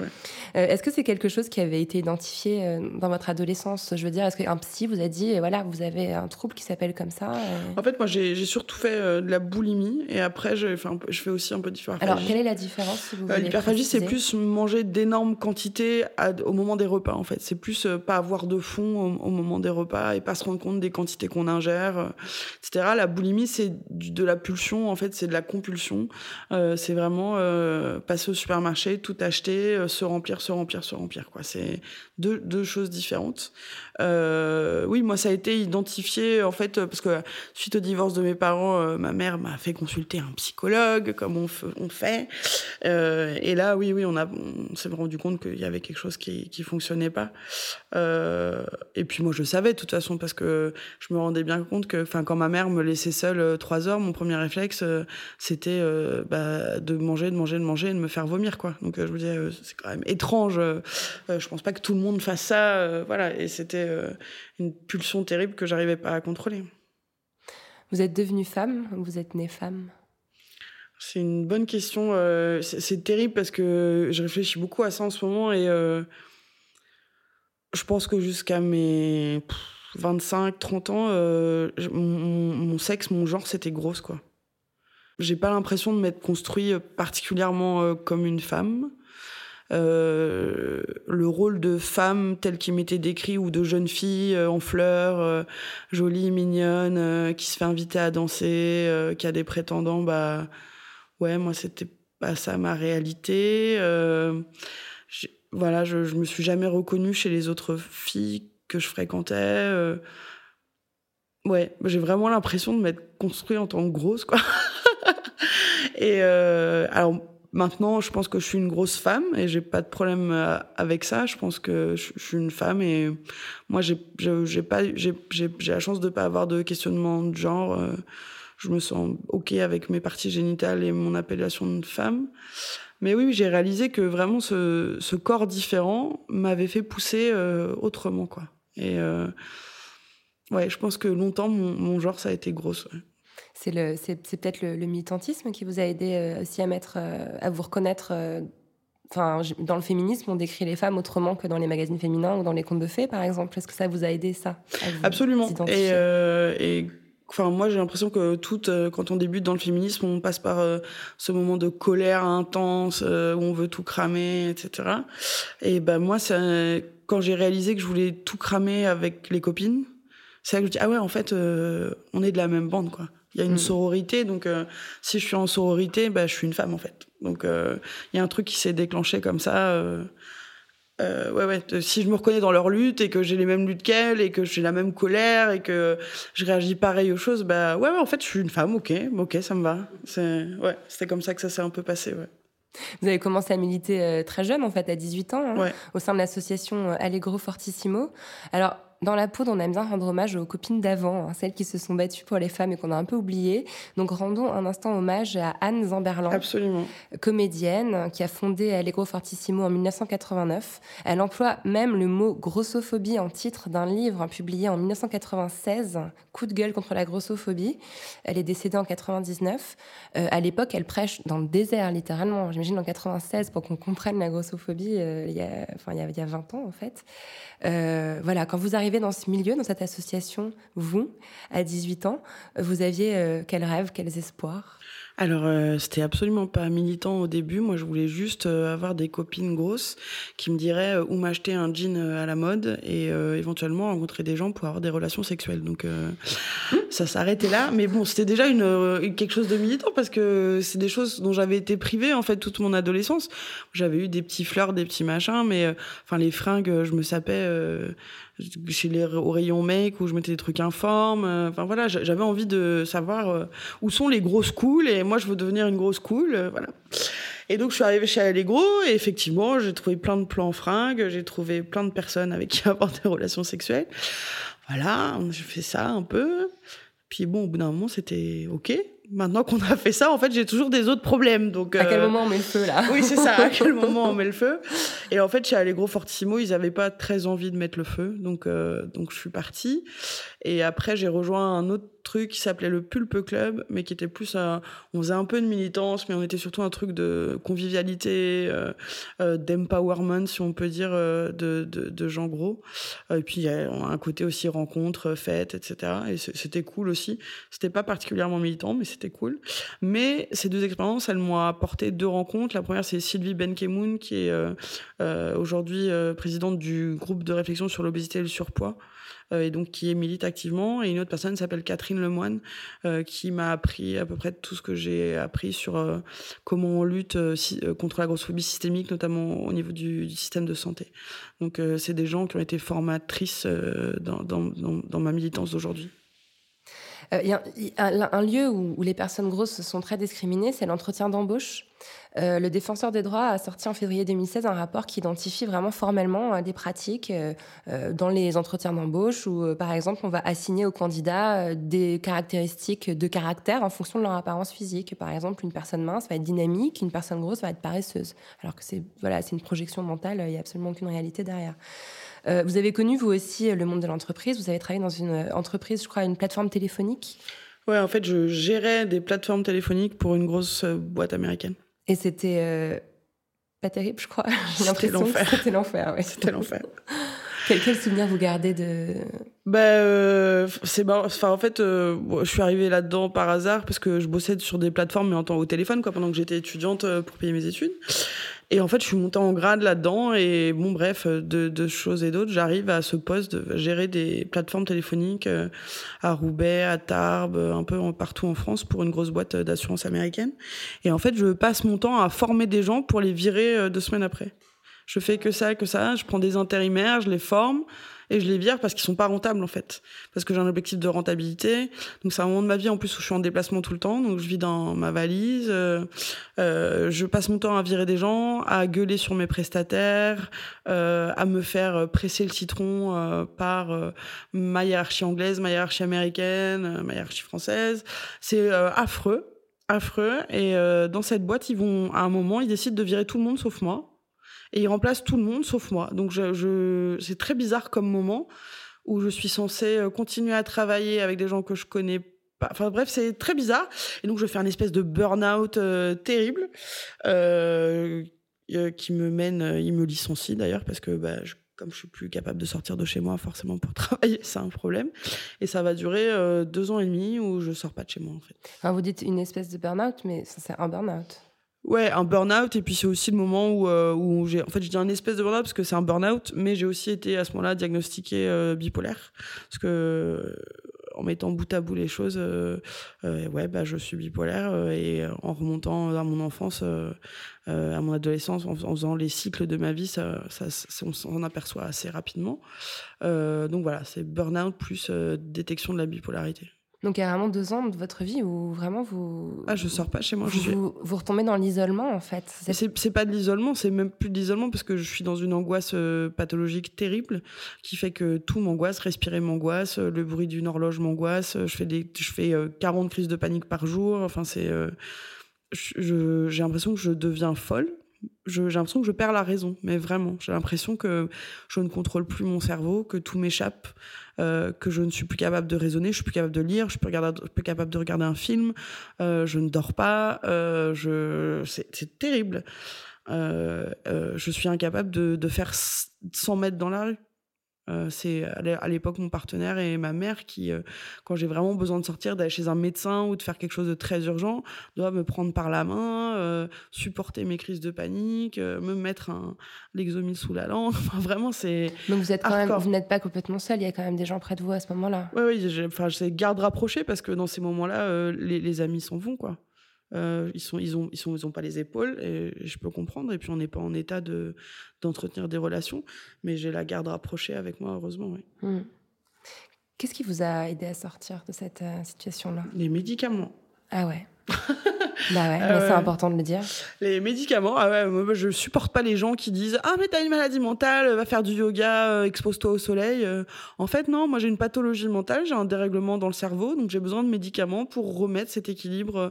Euh, est-ce que c'est quelque chose qui avait été identifié euh, dans votre adolescence? Je veux dire, est-ce qu'un psy vous a dit, voilà, vous avez un trouble qui s'appelle comme ça En fait, moi, j'ai j'ai surtout fait de la boulimie et après, je, fais aussi un peu d'hyperphagie. Alors, quelle est la différence si vous voulez L'hyperphagie, c'est plus manger d'énormes quantités à- au moment des repas, en fait. C'est plus pas avoir de fond au, au moment des repas et pas se rendre compte des quantités qu'on ingère, etc. La boulimie, c'est de la pulsion, en fait, c'est de la compulsion. Euh, c'est vraiment euh, passer au supermarché, tout acheter, euh, se remplir, se remplir, se remplir. C'est deux, choses différentes. Oui, moi, ça a été identifié, en fait, parce que suite au divorce de mes parents, ma mère m'a fait consulter un psychologue, comme on fait. Euh, et là, oui, oui, on, a, on s'est rendu compte qu'il y avait quelque chose qui qui fonctionnait pas. Euh, et puis moi, je savais de toute façon parce que je me rendais bien compte que, quand ma mère me laissait seule euh, trois heures, mon premier réflexe, c'était bah, de manger, de manger, de manger, et de me faire vomir, quoi. Donc je me disais, c'est quand même étrange. je pense pas que tout le monde fasse ça, voilà. Et c'était une pulsion terrible que j'arrivais pas à contrôler. Vous êtes devenue femme ou vous êtes née femme? C'est une bonne question. euh, c'est terrible parce que je réfléchis beaucoup à ça en ce moment et euh, je pense que jusqu'à mes pff, 25, 30 ans, euh, mon, sexe, mon genre, c'était grosse, quoi. J'ai pas l'impression de m'être construit particulièrement comme une femme. Le rôle de femme tel qu'il m'était décrit ou de jeune fille en fleurs, jolie, mignonne, qui se fait inviter à danser, qui a des prétendants, bah ouais, moi c'était pas ça ma réalité. Euh, voilà, je, je me suis jamais reconnue chez les autres filles que je fréquentais. euh. ouais, j'ai vraiment l'impression de m'être construite en tant que grosse, quoi. et euh, alors maintenant, je pense que je suis une grosse femme et j'ai pas de problème avec ça. Je pense que je, suis une femme et moi, j'ai la chance de pas avoir de questionnement de genre. Je me sens ok avec mes parties génitales et mon appellation de femme. Mais oui, j'ai réalisé que vraiment ce, ce corps différent m'avait fait pousser euh, autrement, quoi. Et euh, ouais, je pense que longtemps, mon, mon genre, ça a été grosse. ouais. C'est le, c'est, peut-être le, le militantisme qui vous a aidé euh, aussi à mettre, euh, à vous reconnaître. Enfin, dans le féminisme, on décrit les femmes autrement que dans les magazines féminins ou dans les contes de fées, par exemple. Est-ce que ça vous a aidé ça Absolument. et enfin, moi, j'ai l'impression que toutes, euh, quand on débute dans le féminisme, on passe par euh, ce moment de colère intense euh, où on veut tout cramer, etc. Et ben moi, ça, quand j'ai réalisé que je voulais tout cramer avec les copines, c'est là que je dis ah ouais, en fait, euh, on est de la même bande, quoi. Il y a une Mm. sororité, donc si je suis en sororité, bah, je suis une femme en fait. Donc il y a un truc qui s'est déclenché comme ça. Euh, ouais, ouais. Si je me reconnais dans leur lutte et que j'ai les mêmes luttes qu'elles et que j'ai la même colère et que je réagis pareil aux choses, bah ouais, ouais, en fait, je suis une femme, ok, ok, ça me va. C'est, ouais, c'était comme ça que ça s'est un peu passé, ouais. Vous avez commencé à militer euh, très jeune, en fait, à 18 ans, hein, Ouais. au sein de l'association euh, Allegro Fortissimo. Alors, dans la poudre, on aime bien rendre hommage aux copines d'avant, hein, celles qui se sont battues pour les femmes et qu'on a un peu oubliées. Donc rendons un instant hommage à Anne Zamberlan, Absolument. comédienne qui a fondé Allegro Fortissimo en 1989. Elle emploie même le mot grossophobie en titre d'un livre publié en 1996, Coup de gueule contre la grossophobie. Elle est décédée en 99. Euh, à l'époque, elle prêche dans le désert, littéralement. J'imagine en 96 pour qu'on comprenne la grossophobie. euh, il y a, enfin, il y a, il y a 20 ans en fait. Euh, voilà, quand vous arrivez dans ce milieu, dans cette association, vous, à 18 ans, vous aviez euh, quels rêves, quels espoirs? Alors, euh, c'était absolument pas militant au début. Moi, je voulais juste euh, avoir des copines grosses qui me diraient euh, où m'acheter un jean à la mode et éventuellement rencontrer des gens pour avoir des relations sexuelles. Donc, ça s'arrêtait là. Mais bon, c'était déjà une, quelque chose de militant parce que c'est des choses dont j'avais été privée en fait toute mon adolescence. J'avais eu des petits fleurs, des petits machins, mais enfin les fringues, je me sapais chez les au rayon make où je mettais des trucs informes. euh, Enfin voilà, j'a- j'avais envie de savoir euh, où sont les grosses cools et moi je veux devenir une grosse cool, euh, voilà. Et donc je suis arrivée chez Allegro et effectivement j'ai trouvé plein de plans fringues, j'ai trouvé plein de personnes avec qui avoir des relations sexuelles. Voilà, j'ai fait ça un peu. Puis bon, au bout d'un moment c'était ok. Maintenant qu'on a fait ça, en fait j'ai toujours des autres problèmes. Donc À quel euh, moment on met le feu là oui, c'est ça. À quel moment on met le feu Et en fait, chez Allegro Fortissimo, ils avaient pas très envie de mettre le feu, donc euh, donc je suis partie. Et après, j'ai rejoint un autre truc qui s'appelait le Pulpe Club, mais qui était plus, un- on faisait un peu de militance, mais on était surtout un truc de convivialité, euh, d'empowerment, si on peut dire, de, de, de gens gros. Et puis il y a un côté aussi rencontre, fête, etc. Et c'était cool aussi. C'était pas particulièrement militant, mais c'était cool. Mais ces deux expériences, elles m'ont apporté deux rencontres. La première, c'est Sylvie Benkemoun, qui est euh, euh, aujourd'hui euh, présidente du groupe de réflexion sur l'obésité et le surpoids, et donc qui milite activement. Et une autre personne s'appelle Catherine Lemoine, qui m'a appris à peu près tout ce que j'ai appris sur comment on lutte contre la grossophobie systémique, notamment au niveau du, système de santé. Donc c'est des gens qui ont été formatrices dans, dans ma militance d'aujourd'hui. Euh, Il y a un, lieu où, les personnes grosses sont très discriminées, c'est l'entretien d'embauche. Euh, le défenseur des droits a sorti en février 2016 un rapport qui identifie vraiment formellement euh, des pratiques dans les entretiens d'embauche où, par exemple, on va assigner aux candidats des caractéristiques de caractère en fonction de leur apparence physique. Par exemple, une personne mince va être dynamique, une personne grosse va être paresseuse. Alors que c'est voilà, c'est une projection mentale, il n'y a absolument aucune réalité derrière. Euh, vous avez connu, vous aussi, le monde de l'entreprise. Vous avez travaillé dans une euh, entreprise, je crois, une plateforme téléphonique. Ouais, en fait, je gérais des plateformes téléphoniques pour une grosse euh, boîte américaine. Et c'était euh, pas terrible, je crois. J'ai C'était l'impression que l'enfer. c'était l'enfer. Ouais. C'était l'enfer. Quel, quel souvenir vous gardez de... Ben, euh, c'est. Enfin, en fait, euh, je suis arrivée là-dedans par hasard parce que je bossais sur des plateformes, mais en temps au téléphone, quoi, pendant que j'étais étudiante pour payer mes études. Et en fait, je suis montée en grade là-dedans. Et bon, bref, euh, de, de choses et d'autres, j'arrive à ce poste de gérer des plateformes téléphoniques euh, à Roubaix, à Tarbes, euh, un peu partout en France pour une grosse boîte d'assurance américaine. Et en fait, je passe mon temps à former des gens pour les virer deux semaines après. Je fais que ça, que ça. Je prends des intérimaires, je les forme et je les vire parce qu'ils sont pas rentables en fait. Parce que j'ai un objectif de rentabilité. Donc c'est un moment de ma vie en plus où je suis en déplacement tout le temps. Donc je vis dans ma valise. euh, euh, je passe mon temps à virer des gens, à gueuler sur mes prestataires, euh, à me faire presser le citron par ma hiérarchie anglaise, ma hiérarchie américaine, ma hiérarchie française. C'est affreux, affreux. Et dans cette boîte, ils vont à un moment, ils décident de virer tout le monde sauf moi et il remplace tout le monde sauf moi. Donc c'est très bizarre comme moment où je suis censée euh, continuer à travailler avec des gens que je connais pas. Enfin bref, c'est très bizarre. Et donc je fais un espèce de burn-out euh, terrible euh, qui me mène, il me licencie d'ailleurs parce que bah, je, comme je suis plus capable de sortir de chez moi forcément pour travailler, c'est un problème. Et ça va durer deux ans et demi où je sors pas de chez moi en fait. Enfin, vous dites une espèce de burn-out, mais c'est un burn-out. Ouais, un burn-out et puis c'est aussi le moment où euh, où j'ai en fait je dis un espèce de burn-out parce que c'est un burn-out mais j'ai aussi été à ce moment-là diagnostiqué euh, bipolaire. Parce que euh, en mettant bout à bout les choses euh, euh, ouais bah je suis bipolaire euh, et en remontant à mon enfance à mon adolescence en, faisant les cycles de ma vie ça, ça, on s'en aperçoit assez rapidement. Donc voilà c'est burn-out plus détection de la bipolarité Donc il y a vraiment deux ans de votre vie où vraiment vous. Ah, je sors pas chez moi. Vous, je suis... vous, vous retombez dans l'isolement en fait. C'est pas de l'isolement, c'est même plus de l'isolement parce que je suis dans une angoisse euh, pathologique terrible qui fait que tout m'angoisse, respirer m'angoisse, euh, le bruit d'une horloge m'angoisse, euh, je fais des je fais euh, 40 crises de panique par jour, enfin c'est euh, j'ai l'impression que je deviens folle. J'ai l'impression que je perds la raison, mais vraiment, j'ai l'impression que je ne contrôle plus mon cerveau, que tout m'échappe, euh, que je ne suis plus capable de raisonner, je suis plus capable de lire, je suis plus, capable de regarder un film, euh, je ne dors pas, euh, c'est terrible. Je suis incapable de, de faire s- 100 mètres dans la rue. Euh, c'est à l'é- à l'époque mon partenaire et ma mère qui, euh, quand j'ai vraiment besoin de sortir, d'aller chez un médecin ou de faire quelque chose de très urgent, doivent me prendre par la main, euh, supporter mes crises de panique, me mettre un l'exomil sous la langue. Enfin, vraiment, c'est Donc vous êtes quand même, vous n'êtes pas complètement seul. Il y a quand même des gens près de vous à ce moment-là. Oui, j'ai- enfin, c'est garde rapprochée parce que dans ces moments-là, les, les amis s'en vont, quoi. Euh, ils sont, ils ont, ils sont, ils ont pas les épaules et je peux comprendre. Et puis on n'est pas en état de d'entretenir des relations, mais j'ai la garde rapprochée avec moi, heureusement. Oui. Hmm. Qu'est-ce qui vous a aidé à sortir de cette euh, situation-là? Les médicaments. Ah ouais. bah ouais, c'est ouais. important de le dire. Les médicaments, ah ouais, moi, je supporte pas les gens qui disent ah mais t'as une maladie mentale, va faire du yoga, euh, expose-toi au soleil. Euh, En fait non, moi j'ai une pathologie mentale, j'ai un dérèglement dans le cerveau, donc j'ai besoin de médicaments pour remettre cet équilibre euh,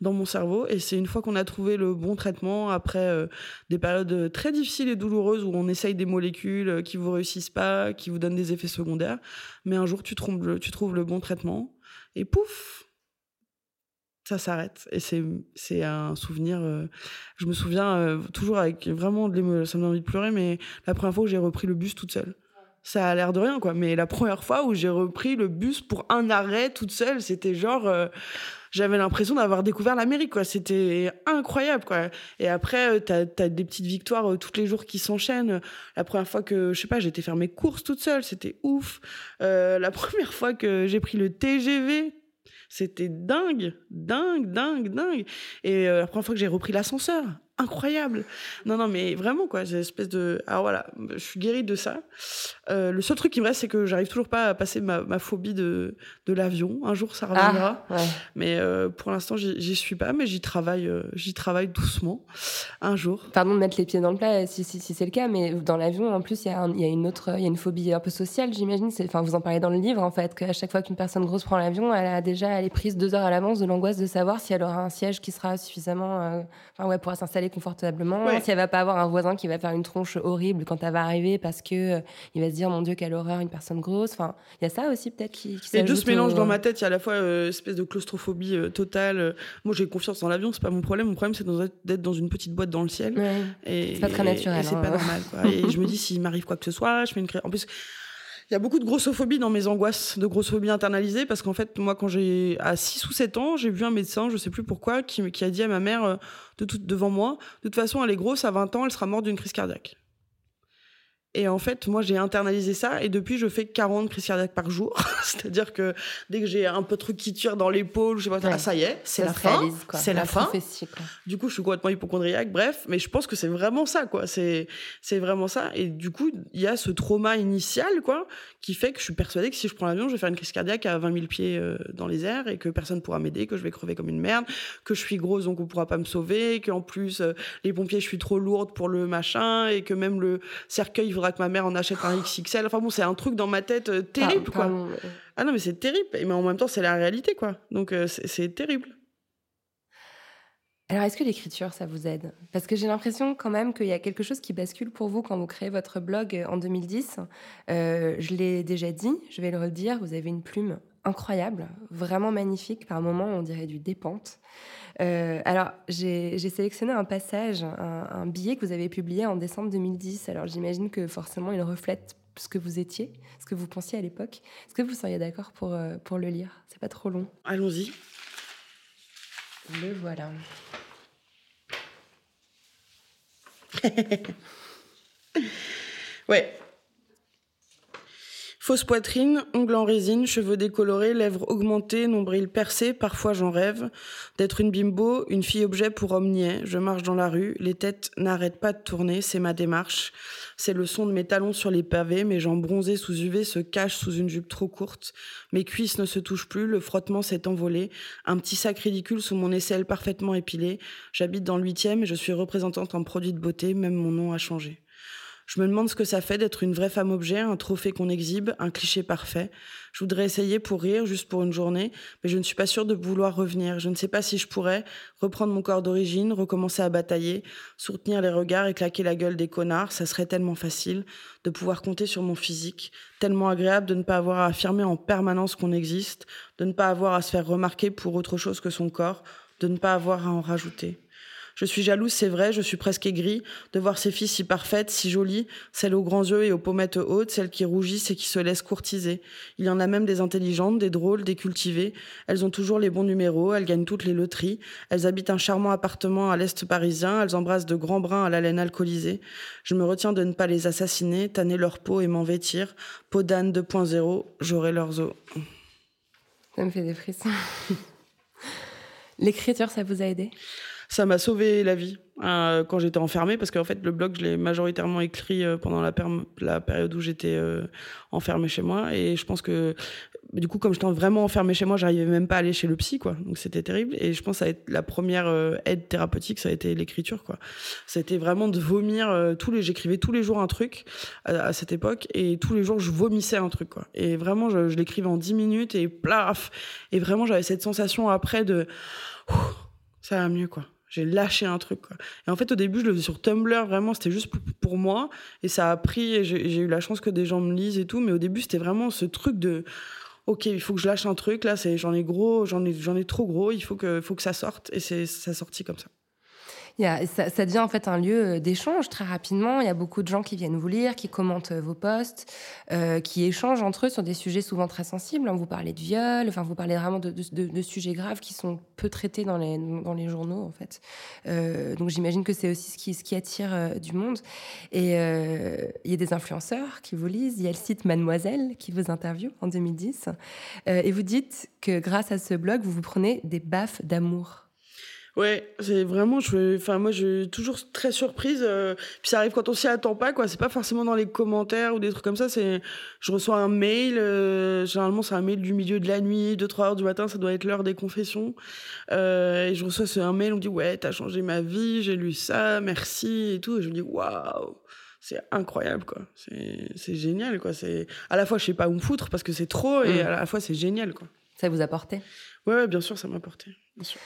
dans mon cerveau. Et c'est une fois qu'on a trouvé le bon traitement après euh, des périodes très difficiles et douloureuses où on essaye des molécules euh, qui vous réussissent pas, qui vous donnent des effets secondaires, mais un jour tu trouves le, tu trouves le bon traitement et pouf, ça s'arrête. Et c'est un souvenir euh, je me souviens euh, toujours avec vraiment de ça me donne envie de pleurer mais la première fois où j'ai repris le bus toute seule. Ça a l'air de rien quoi mais la première fois où j'ai repris le bus pour un arrêt toute seule c'était genre euh, j'avais l'impression d'avoir découvert l'Amérique quoi. C'était incroyable quoi. Et après t'as as des petites victoires tous les jours qui s'enchaînent. La première fois que je sais pas été faire mes courses toute seule c'était ouf. La première fois que j'ai pris le TGV c'était dingue, dingue, dingue, dingue. Et euh, la première fois que j'ai repris l'ascenseur, incroyable. Non, non, mais vraiment, quoi, j'ai une espèce de... Alors voilà, je suis guérie de ça. Euh, le seul truc qui me reste, c'est que j'arrive toujours pas à passer ma, ma phobie de, de l'avion. Un jour, ça reviendra. Ah, ouais. Mais euh, pour l'instant, j'y suis pas, mais j'y travaille, euh, j'y travaille doucement. Un jour. Pardon de mettre les pieds dans le plat si, si, si c'est le cas, mais dans l'avion, en plus, il y, a un- y a une autre, il y a une phobie un peu sociale, j'imagine. Enfin, vous en parlez dans le livre, en fait, qu'à chaque fois qu'une personne grosse prend l'avion, elle a déjà, elle est prise deux heures à l'avance de l'angoisse de savoir si elle aura un siège qui sera suffisamment, enfin ouais, pourra s'installer confortablement, Ouais. si elle va pas avoir un voisin qui va faire une tronche horrible quand elle va arriver parce que euh, il va se dire mon Dieu quelle horreur une personne grosse. Enfin, il y a ça aussi peut-être qui, qui Les deux se au- dans ma tête. Il y a à la fois euh, espèce de claustrophobie euh, totale. Moi, j'ai confiance dans l'avion, c'est pas mon problème. Mon problème, c'est d'être dans une petite boîte dans le ciel. Ouais. Et, C'est pas très et- naturel, Et c'est hein. pas normal. Quoi. Et je me dis, s'il m'arrive quoi que ce soit, je fais une. En plus, il y a beaucoup de grossophobie dans mes angoisses, de grossophobie internalisée, parce qu'en fait, moi, quand j'ai à 6 ou 7 ans, j'ai vu un médecin, je sais plus pourquoi, qui, qui a dit à ma mère, euh, de tout, devant moi, de toute façon, elle est grosse, à 20 ans, elle sera morte d'une crise cardiaque. Et en fait, moi, j'ai internalisé ça et depuis, je fais 40 crises cardiaques par jour. C'est-à-dire que dès que j'ai un peu de truc qui tire dans l'épaule, je sais pas, Ouais. ah, ça y est, c'est la fin. C'est la fin. Du coup, je suis complètement hypochondriaque, bref, mais je pense que c'est vraiment ça, quoi. C'est, c'est vraiment ça. Et du coup, il y a ce trauma initial, quoi, qui fait que je suis persuadée que si je prends l'avion, je vais faire une crise cardiaque à 20 000 pieds euh, dans les airs et que personne pourra m'aider, que je vais crever comme une merde, que je suis grosse donc on pourra pas me sauver, qu'en plus, euh, les pompiers, je suis trop lourde pour le machin et que même le cercueil, il faudra que ma mère en achète un XXL. Enfin bon, c'est un truc dans ma tête euh, terrible, quoi. pardon, Ah non, mais c'est terrible. Mais en même temps, c'est la réalité, quoi. Donc, c'est terrible. Alors, est-ce que l'écriture, ça vous aide? Parce que j'ai l'impression quand même qu'il y a quelque chose qui bascule pour vous quand vous créez votre blog en 2010. Euh, je l'ai déjà dit, je vais le redire, vous avez une plume incroyable, vraiment magnifique. Par moments, on dirait du dépente. Euh, alors, j'ai j'ai sélectionné un passage, un, un billet que vous avez publié en décembre 2010. Alors, j'imagine que forcément, il reflète ce que vous étiez, ce que vous pensiez à l'époque. Est-ce que vous seriez d'accord pour, euh, pour le lire? C'est pas trop long. Allons-y. Le voilà. Ouais. Fausse poitrine, ongles en résine, cheveux décolorés, lèvres augmentées, nombril percé, parfois j'en rêve. D'être une bimbo, une fille objet pour homme niais. Je marche dans la rue, les têtes n'arrêtent pas de tourner, c'est ma démarche. C'est le son de mes talons sur les pavés, mes jambes bronzées sous UV se cachent sous une jupe trop courte. Mes cuisses ne se touchent plus, le frottement s'est envolé. Un petit sac ridicule sous mon aisselle parfaitement épilé. J'habite dans le huitième et je suis représentante en produit de beauté, même mon nom a changé. Je me demande ce que ça fait d'être une vraie femme objet, un trophée qu'on exhibe, un cliché parfait. Je voudrais essayer pour rire, juste pour une journée, mais je ne suis pas sûre de vouloir revenir. Je ne sais pas si je pourrais reprendre mon corps d'origine, recommencer à batailler, soutenir les regards et claquer la gueule des connards. Ça serait tellement facile de pouvoir compter sur mon physique, tellement agréable de ne pas avoir à affirmer en permanence qu'on existe, de ne pas avoir à se faire remarquer pour autre chose que son corps, de ne pas avoir à en rajouter. Je suis jalouse, c'est vrai, je suis presque aigrie de voir ces filles si parfaites, si jolies, celles aux grands yeux et aux pommettes hautes, celles qui rougissent et qui se laissent courtiser. Il y en a même des intelligentes, des drôles, des cultivées. Elles ont toujours les bons numéros, elles gagnent toutes les loteries. Elles habitent un charmant appartement à l'est parisien, elles embrassent de grands brins à la laine alcoolisée. Je me retiens de ne pas les assassiner, tanner leur peau et m'en vêtir. Peau d'âne 2.0, j'aurai leurs os. Ça me fait des frissons. L'écriture, ça vous a aidé? Ça m'a sauvé la vie euh, quand j'étais enfermée parce qu'en fait le blog je l'ai majoritairement écrit euh, pendant la, période où j'étais euh, enfermée chez moi. Et je pense que du coup comme j'étais vraiment enfermée chez moi j'arrivais même pas à aller chez le psy quoi. Donc c'était terrible. Et je pense que la première aide thérapeutique ça a été l'écriture quoi. C'était vraiment de vomir tous les j'écrivais tous les jours un truc à, cette époque et tous les jours je vomissais un truc quoi. Et vraiment je, je l'écrivais en 10 minutes et plaf! Et vraiment j'avais cette sensation après de ça va mieux quoi j'ai lâché un truc. Et en fait au début je le faisais sur Tumblr vraiment c'était juste pour moi. Et ça a pris et j'ai eu la chance que des gens me lisent et tout. Mais au début c'était vraiment ce truc de OK, il faut que je lâche un truc. Là, j'en ai gros, j'en ai ai trop gros, il faut que faut que ça sorte. Et c'est ça sorti comme ça. Ça, devient en fait un lieu euh, d'échange très rapidement. Il y a beaucoup de gens qui viennent vous lire, qui commentent euh, vos posts, euh, qui échangent entre eux sur des sujets souvent très sensibles. Vous parlez de viol, enfin vous parlez vraiment de, sujets graves qui sont peu traités dans les journaux en fait. Donc j'imagine que c'est aussi ce qui attire du monde. Et il y a des influenceurs qui vous lisent. Il y a le site Mademoiselle qui vous interviewe en 2010. et vous dites que grâce à ce blog, vous vous prenez des baffes d'amour. Ouais, c'est vraiment, je, enfin moi, je suis toujours très surprise. Euh, puis ça arrive quand on s'y attend pas, quoi. C'est pas forcément dans les commentaires ou des trucs comme ça. C'est, je reçois un mail. Euh, généralement, c'est un mail du milieu de la nuit, 2 trois heures du matin. Ça doit être l'heure des confessions. Euh, et je reçois ce, un mail. On me dit ouais, t'as changé ma vie. J'ai lu ça, merci et tout. Et je me dis waouh c'est incroyable quoi c'est c'est génial quoi c'est à la fois je sais pas où me foutre parce que c'est trop et Mm. à la fois c'est génial quoi Ça vous a porté? Ouais, ouais bien sûr ça m'a porté bien sûr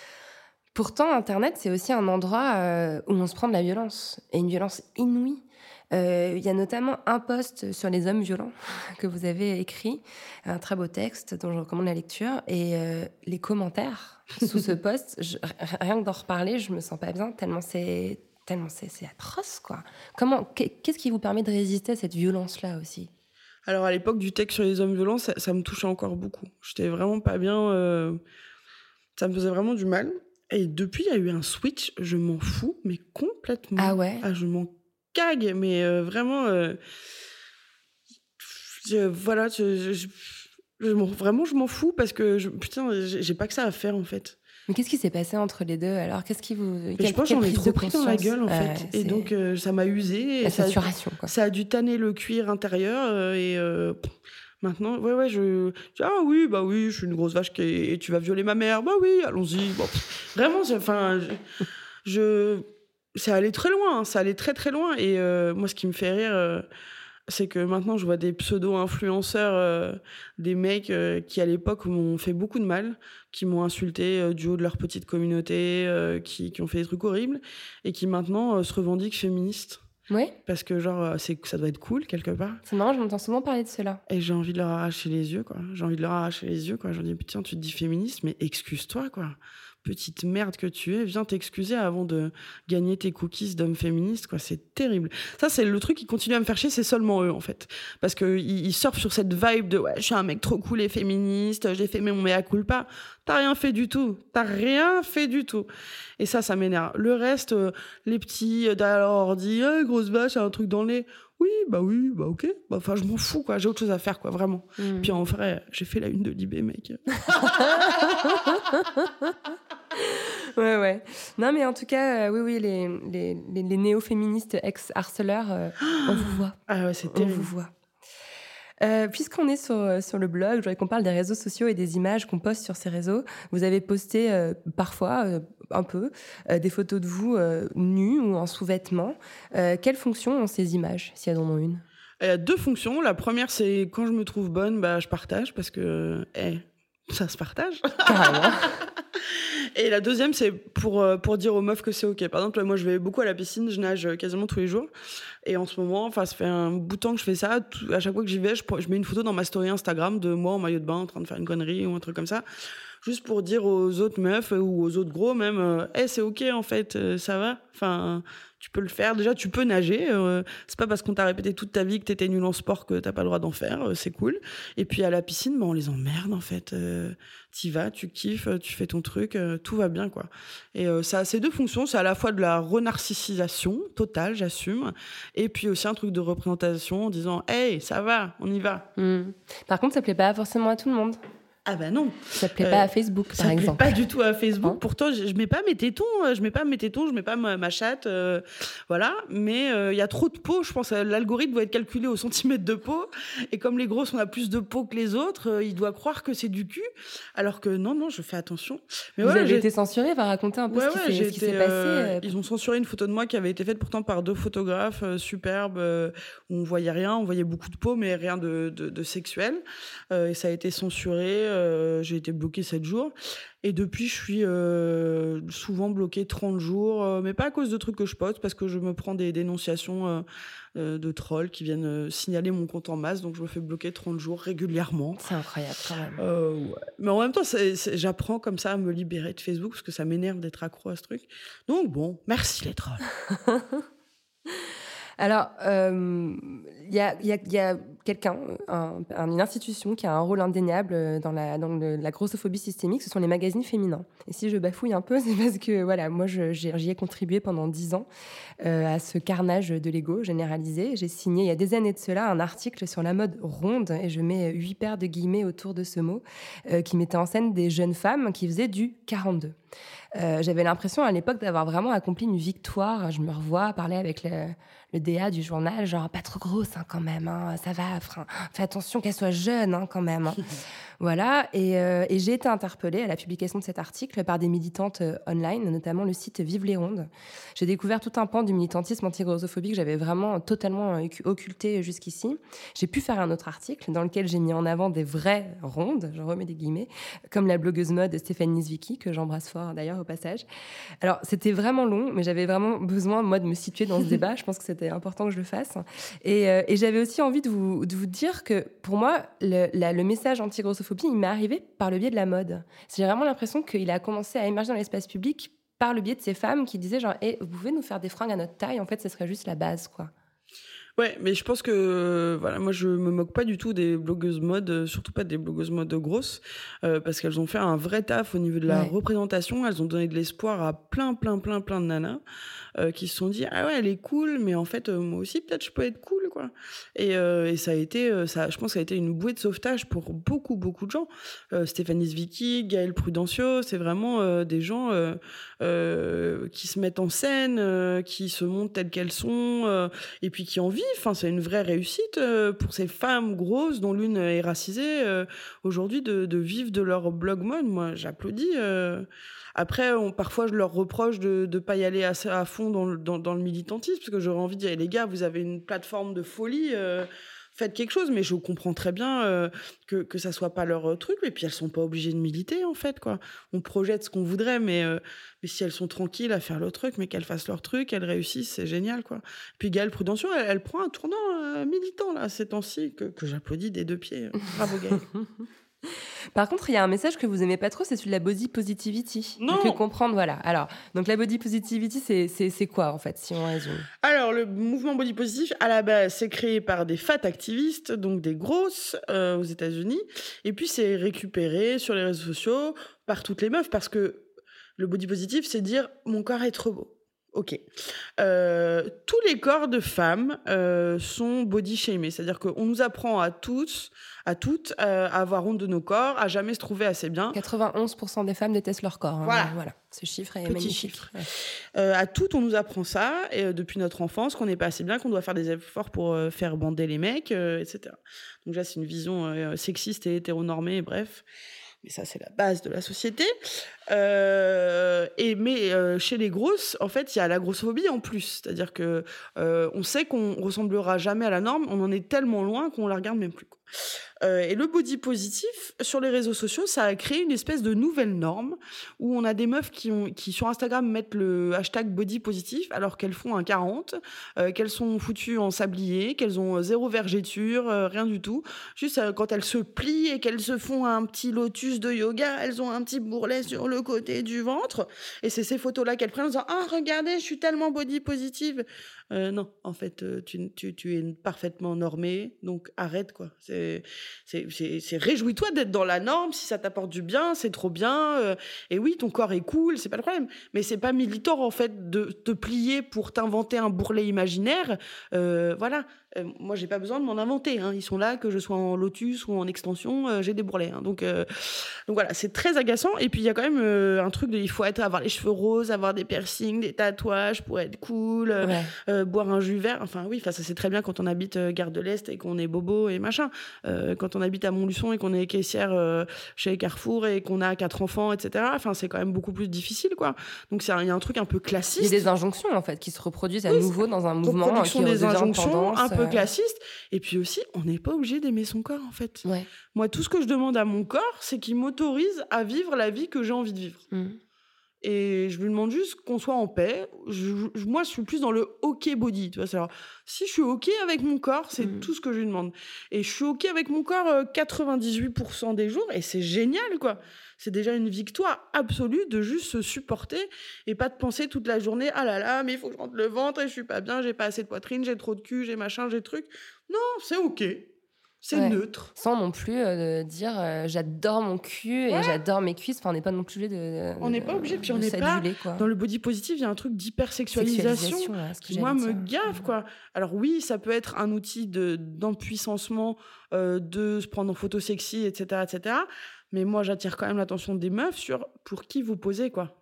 Pourtant, Internet, c'est aussi un endroit euh, où on se prend de la violence, et une violence inouïe. Euh, Il y a notamment un post sur les hommes violents que vous avez écrit, un très beau texte dont je recommande la lecture, et euh, les commentaires sous ce post, je, rien que d'en reparler, je me sens pas bien, tellement c'est tellement c'est atroce, quoi. Comment, qu'est-ce qui vous permet de résister à cette violence-là aussi? Alors à l'époque du texte sur les hommes violents, ça, ça me touchait encore beaucoup. J'étais vraiment pas bien. euh, Ça me faisait vraiment du mal. Et depuis, il y a eu un switch. Je m'en fous, mais complètement. Ah ouais Ah, je m'en cague, mais euh, vraiment. euh, je- voilà, je, je- je- je m'en- vraiment, je m'en fous parce que je, putain, j'ai pas que ça à faire en fait. Mais qu'est-ce qui s'est passé entre les deux Alors, qu'est-ce qui vous je pense que j'en ai trop pris dans la gueule en Ouais, fait. Et donc, euh, ça m'a usé. la ça, saturation, quoi. ça a dû tanner le cuir intérieur euh, et euh, maintenant ouais ouais je, ah oui bah oui je suis une grosse vache qui et tu vas violer ma mère. Bah oui allons-y. Bon, vraiment c'est- enfin je, c'est allé très loin hein, ça allait très très loin. Et euh, moi ce qui me fait rire euh, c'est que maintenant je vois des pseudo influenceurs euh, des mecs qui à l'époque m'ont fait beaucoup de mal qui m'ont insulté du haut de leur petite communauté qui, qui ont fait des trucs horribles et qui maintenant se revendiquent féministes Oui, parce que genre euh, c'est ça doit être cool quelque part. C'est marrant, je m'entends souvent parler de cela. et j'ai envie de leur arracher les yeux quoi. J'ai envie de leur arracher les yeux quoi. Je dis putain tu te dis féministe mais excuse-toi quoi petite merde que tu es viens t'excuser avant de gagner tes cookies d'homme féministe quoi c'est terrible. Ça c'est le truc qui continue à me faire chier c'est seulement eux en fait. Parce que ils, surfent sur cette vibe de ouais je suis un mec trop cool et féministe j'ai fait mon mea culpa. T'as rien fait du tout. T'as rien fait du tout. Et ça ça m'énerve. Le reste euh, les petits euh, leur ordi Eh, grosse vache un truc dans le nez oui, bah oui, bah ok. Bah, Enfin, je m'en fous, quoi. J'ai autre chose à faire, quoi, vraiment. Mm. Puis en vrai, j'ai fait la une de Libé, mec. Ouais, ouais. Non, mais en tout cas, euh, oui, oui, les, les, les, les néo-féministes ex-harceleurs, euh, on vous voit. Ah ouais, c'est On vous voit. Euh, Puisqu'on est sur, sur le blog, je voudrais qu'on parle des réseaux sociaux et des images qu'on poste sur ces réseaux. Vous avez posté euh, parfois, euh, un peu, euh, des photos de vous euh, nus ou en sous-vêtements. Euh, quelle fonction ont ces images, si elles en ont une? Il y a deux fonctions. La première, c'est quand je me trouve bonne, bah, je partage parce que, eh, ça se partage. Carrément. Et la deuxième, c'est pour, pour dire aux meufs que c'est OK. Par exemple, moi, je vais beaucoup à la piscine, je nage quasiment tous les jours. Et en ce moment, enfin, ça fait un bout de temps que je fais ça. Tout- à chaque fois que j'y vais, je, je mets une photo dans ma story Instagram de moi en maillot de bain en train de faire une connerie ou un truc comme ça. Juste pour dire aux autres meufs euh, ou aux autres gros même, euh, Eh, c'est OK en fait, euh, ça va. Enfin, tu peux le faire. Déjà, tu peux nager. c'est pas parce qu'on t'a répété toute ta vie que t'étais nul en sport que t'as pas le droit d'en faire. c'est cool. Et puis à la piscine, bah, on les emmerde en fait. T'y vas, tu kiffes, tu fais ton truc, tout va bien quoi. Et ça a ces deux fonctions, c'est à la fois de la renarcissisation totale, j'assume, et puis aussi un truc de représentation en disant hey, ça va, on y va. Hmm. Par contre, ça plaît pas forcément à tout le monde. Ah bah non, Ça plaît Euh, pas à Facebook, ça par plaît exemple. pas du tout à Facebook. Hein Pourtant, je, je mets pas mes tétons, euh, je mets pas mes tétons, je mets pas ma, ma chatte, euh, voilà. Mais euh, il y a trop de peau. Je pense que l'algorithme doit être calculé au centimètre de peau. Et comme les grosses, on a plus de peau que les autres, euh, il doit croire que c'est du cul. Alors que non, non, je fais attention. Mais Vous voilà, avez j'ai- été censuré, va raconter un peu Ouais, ce qui ouais, s'est- passé. euh, euh, Ils ont censuré une photo de moi qui avait été faite pourtant par deux photographes euh, superbes euh, où on voyait rien, on voyait beaucoup de peau mais rien de, de, de sexuel. Euh, et ça a été censuré. Euh, j'ai été bloquée 7 jours. Et depuis, je suis euh, souvent bloquée 30 jours, euh, mais pas à cause de trucs que je poste, parce que je me prends des dénonciations de trolls qui viennent signaler mon compte en masse, donc je me fais bloquer 30 jours régulièrement. C'est incroyable quand même. Ouais. Mais en même temps, j'apprends comme ça à me libérer de Facebook parce que ça m'énerve d'être accro à ce truc. Donc bon, merci les trolls. Alors, euh, il y a, il y a- il y a quelqu'un, un- un- une institution qui a un rôle indéniable euh, dans la, dans la grossophobie systémique, ce sont les magazines féminins. Et si je bafouille un peu, c'est parce que voilà, moi, j'y ai contribué pendant dix ans euh, à ce carnage de l'ego généralisé. J'ai signé, il y a des années de cela, un article sur la mode ronde, et je mets huit paires de guillemets autour de ce mot, euh, qui mettait en scène des jeunes femmes qui faisaient du 42. Euh, J'avais l'impression à l'époque d'avoir vraiment accompli une victoire. Je me revois parler avec le, le DA du journal, genre pas trop grosse hein, quand même, hein, ça va, fais attention qu'elle soit jeune hein, quand même. hein. voilà, et, euh, et j'ai été interpellée à la publication de cet article par des militantes euh, online, notamment le site Vive les Rondes. J'ai découvert tout un pan du militantisme anti-grossophobie que j'avais vraiment totalement euh, occulté jusqu'ici. J'ai pu faire un autre article dans lequel j'ai mis en avant des vraies rondes, je remets des guillemets, comme la blogueuse mode Stéphanie Zwicky, que j'embrasse fort d'ailleurs au passage. Alors, c'était vraiment long, mais j'avais vraiment besoin, moi, de me situer dans ce débat. Je pense que c'était important que je le fasse. Et, euh, et j'avais aussi envie de vous, de vous dire que, pour moi, le, la- le message anti-grossophobie, il m'est arrivé par le biais de la mode. J'ai vraiment l'impression qu'il a commencé à émerger dans l'espace public par le biais de ces femmes qui disaient genre, Eh, vous pouvez nous faire des fringues à notre taille En fait, ce serait juste la base, quoi. Ouais, mais je pense que euh, voilà, moi je me moque pas du tout des blogueuses mode, euh, surtout pas des blogueuses mode grosses, euh, parce qu'elles ont fait un vrai taf au niveau de la Ouais. représentation. Elles ont donné de l'espoir à plein, plein, plein, plein de nanas euh, qui se sont dit ah ouais, elle est cool, mais en fait euh, moi aussi peut-être je peux être cool quoi. Et, euh, ça a été, ça, je pense, ça a été une bouée de sauvetage pour beaucoup, beaucoup de gens. Stéphanie Zwicky, Gaël Prudencio, c'est vraiment des gens qui se mettent en scène, qui se montrent telles qu'elles sont, et puis qui en vivent. Enfin, c'est une vraie réussite pour ces femmes grosses dont l'une est racisée aujourd'hui de vivre de leur blog mode. Moi, j'applaudis. Après, parfois, je leur reproche de ne pas y aller à fond dans le, militantisme, parce que j'aurais envie de dire, les gars, vous avez une plateforme de folie. euh, Faites quelque chose, mais je comprends très bien euh, que que ça soit pas leur euh, truc. Et puis elles sont pas obligées de militer en fait quoi. On projette ce qu'on voudrait, mais mais si elles sont tranquilles à faire leur truc, mais qu'elles fassent leur truc, qu'elles réussissent, c'est génial quoi. Puis Gaëlle Prudencio, elle, prend un tournant militant là ces temps-ci que, que j'applaudis des deux pieds. Bravo Gaëlle. Par contre, il y a un message que vous aimez pas trop, c'est celui de la body positivity. Non. Que comprendre, voilà. Alors, donc la body positivity, c'est quoi en fait, si on résume? Alors, le mouvement body positif, à la base, c'est créé par des fat activistes, donc des grosses euh, aux États-Unis. Et puis, c'est récupéré sur les réseaux sociaux par toutes les meufs parce que le body positif, c'est dire mon corps est trop beau. Ok. Euh, tous les corps de femmes euh, sont body shamés, c'est-à-dire qu'on nous apprend à tous, à toutes, euh, à avoir honte de nos corps, à jamais se trouver assez bien. 91% des femmes détestent leur corps. hein. Voilà. voilà. Ce chiffre est Petit magnifique. chiffre. Ouais. À toutes, on nous apprend ça et, depuis notre enfance, qu'on n'est pas assez bien, qu'on doit faire des efforts pour faire bander les mecs, etc. Donc là, c'est une vision sexiste et hétéronormée, bref. Mais ça, c'est la base de la société. Euh, et mais euh, chez les grosses, en fait, il y a la grossophobie en plus, c'est-à-dire que euh, on sait qu'on ressemblera jamais à la norme, on en est tellement loin qu'on la regarde même plus. Euh, et le body positif sur les réseaux sociaux, ça a créé une espèce de nouvelle norme où on a des meufs qui sur Instagram mettent le hashtag body positif alors qu'elles font un 40, euh, qu'elles sont foutues en sablier, qu'elles ont euh, zéro vergéture, rien du tout. Juste quand elles se plient et qu'elles se font un petit lotus de yoga, elles ont un petit bourrelet sur le côté du ventre et c'est ces photos là qu'elles prennent en disant ah regardez je suis tellement body positive. Euh, non en fait euh, tu, tu, tu es parfaitement normée donc arrête quoi. C'est c'est réjouis-toi d'être dans la norme si ça t'apporte du bien c'est trop bien euh, et oui ton corps est cool c'est pas le problème mais c'est pas militant en fait de te plier pour t'inventer un bourrelet imaginaire voilà Euh, moi j'ai pas besoin de m'en inventer hein. ils sont là que je sois en lotus ou en extension euh, j'ai des bourrelets hein. donc euh, donc voilà c'est très agaçant et puis il y a quand même euh, un truc de il faut être avoir les cheveux roses avoir des piercings des tatouages pour être cool Ouais. boire un jus vert. Enfin oui, enfin ça c'est très bien quand on habite Gare de l'Est et qu'on est bobo et machin. Quand on habite à Montluçon et qu'on est caissière chez Carrefour et qu'on a quatre enfants, etc. Enfin c'est quand même beaucoup plus difficile quoi. Donc il y a un truc un peu Il y a des injonctions en fait qui se reproduisent à Oui, nouveau dans un mouvement reproduction qui des redevient injonctions peu euh, classiste. Et puis aussi, on n'est pas obligé d'aimer son corps en fait. Ouais. Moi, tout ce que je demande à mon corps, c'est qu'il m'autorise à vivre la vie que j'ai envie de vivre. Mm. Et je lui demande juste qu'on soit en paix. Je- je- moi, je suis plus dans le OK body. Tu vois, c'est-à-dire, si je suis OK avec mon corps, c'est Mm. tout ce que je lui demande. Et je suis OK avec mon corps euh, 98% des jours. Et c'est génial, quoi. C'est déjà une victoire absolue de juste se supporter et pas de penser toute la journée, ah là là, mais il faut que je rentre le ventre et je suis pas bien, j'ai pas assez de poitrine, j'ai trop de cul, j'ai machin, j'ai truc. Non, c'est OK. C'est Ouais. neutre. Sans non plus euh, de dire euh, j'adore mon cul et Ouais. j'adore mes cuisses. Enfin, on n'est pas non plus obligé de. On n'est pas obligé, puis on de n'est pas quoi. Dans le body positive, il y a un truc d'hypersexualisation. Ouais, qui moi me gaffe quoi. Alors oui, ça peut être un outil de d'empuissancement, euh, de se prendre en photo sexy, etc., etc. Mais moi, j'attire quand même l'attention des meufs sur pour qui vous posez quoi.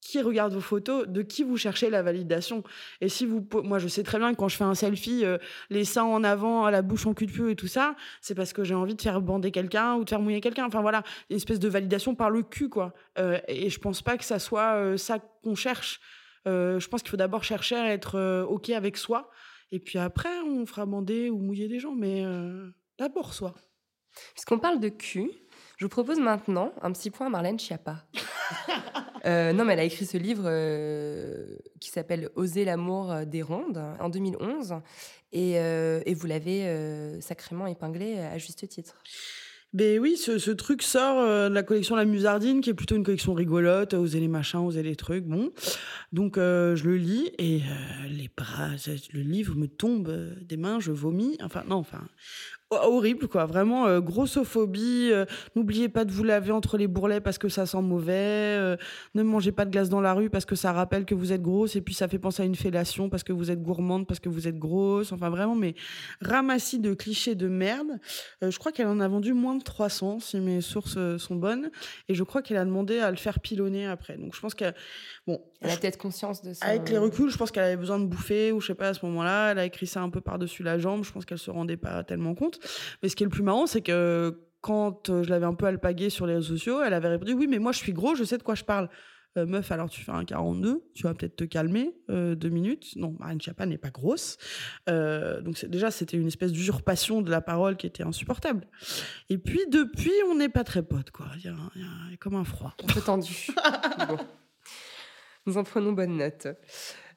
Qui regarde vos photos, de qui vous cherchez la validation. Et si vous, moi, je sais très bien que quand je fais un selfie, euh, les seins en avant, la bouche en cul de pied et tout ça, c'est parce que j'ai envie de faire bander quelqu'un ou de faire mouiller quelqu'un. Enfin voilà, une espèce de validation par le cul quoi. Euh, et je pense pas que ça soit euh, ça qu'on cherche. Je pense qu'il faut d'abord chercher à être OK avec soi. Et puis après, on fera bander ou mouiller des gens. Mais d'abord soi. Puisqu'on parle de cul, je vous propose maintenant un petit point à Marlène Schiappa. Euh, non, mais elle a écrit ce livre euh, qui s'appelle Oser l'amour des rondes en 2011. Et, euh, et vous l'avez euh, sacrément épinglé à juste titre. Ben oui, ce, ce truc sort euh, de la collection La Musardine, qui est plutôt une collection rigolote, oser les machins, oser les trucs, bon. Donc euh, je le lis et euh, les bras, le livre me tombe des mains, je vomis. Enfin non, enfin horrible quoi, vraiment euh, grossophobie. euh, N'oubliez pas de vous laver entre les bourrelets parce que ça sent mauvais. euh, ne mangez pas de glace dans la rue parce que ça rappelle que vous êtes grosse et puis ça fait penser à une fellation parce que vous êtes gourmande, parce que vous êtes grosse. Enfin vraiment, mais ramassis de clichés de merde. Euh, je crois qu'elle en a vendu moins de 300 si mes sources euh, sont bonnes et je crois qu'elle a demandé à le faire pilonner après. Donc je pense que bon, Elle a peut-être conscience de ça. avec les reculs, je pense qu'elle avait besoin de bouffer ou je sais pas à ce moment-là, elle a écrit ça un peu par-dessus la jambe, je pense qu'elle se rendait pas tellement compte. Mais ce qui est le plus marrant, c'est que quand euh, je l'avais un peu alpagué sur les réseaux sociaux, elle avait répondu oui, mais moi je suis gros, je sais de quoi je parle. Euh, meuf, alors tu fais un 42, tu vas peut-être te calmer euh, deux minutes. Non, Marine Schiappa n'est pas grosse. Euh, donc déjà, c'était une espèce d'usurpation de la parole qui était insupportable. Et puis depuis, on n'est pas très potes, quoi. Il y, a, y comme un froid. Un peu tendu. Bon. Nous en prenons bonne note.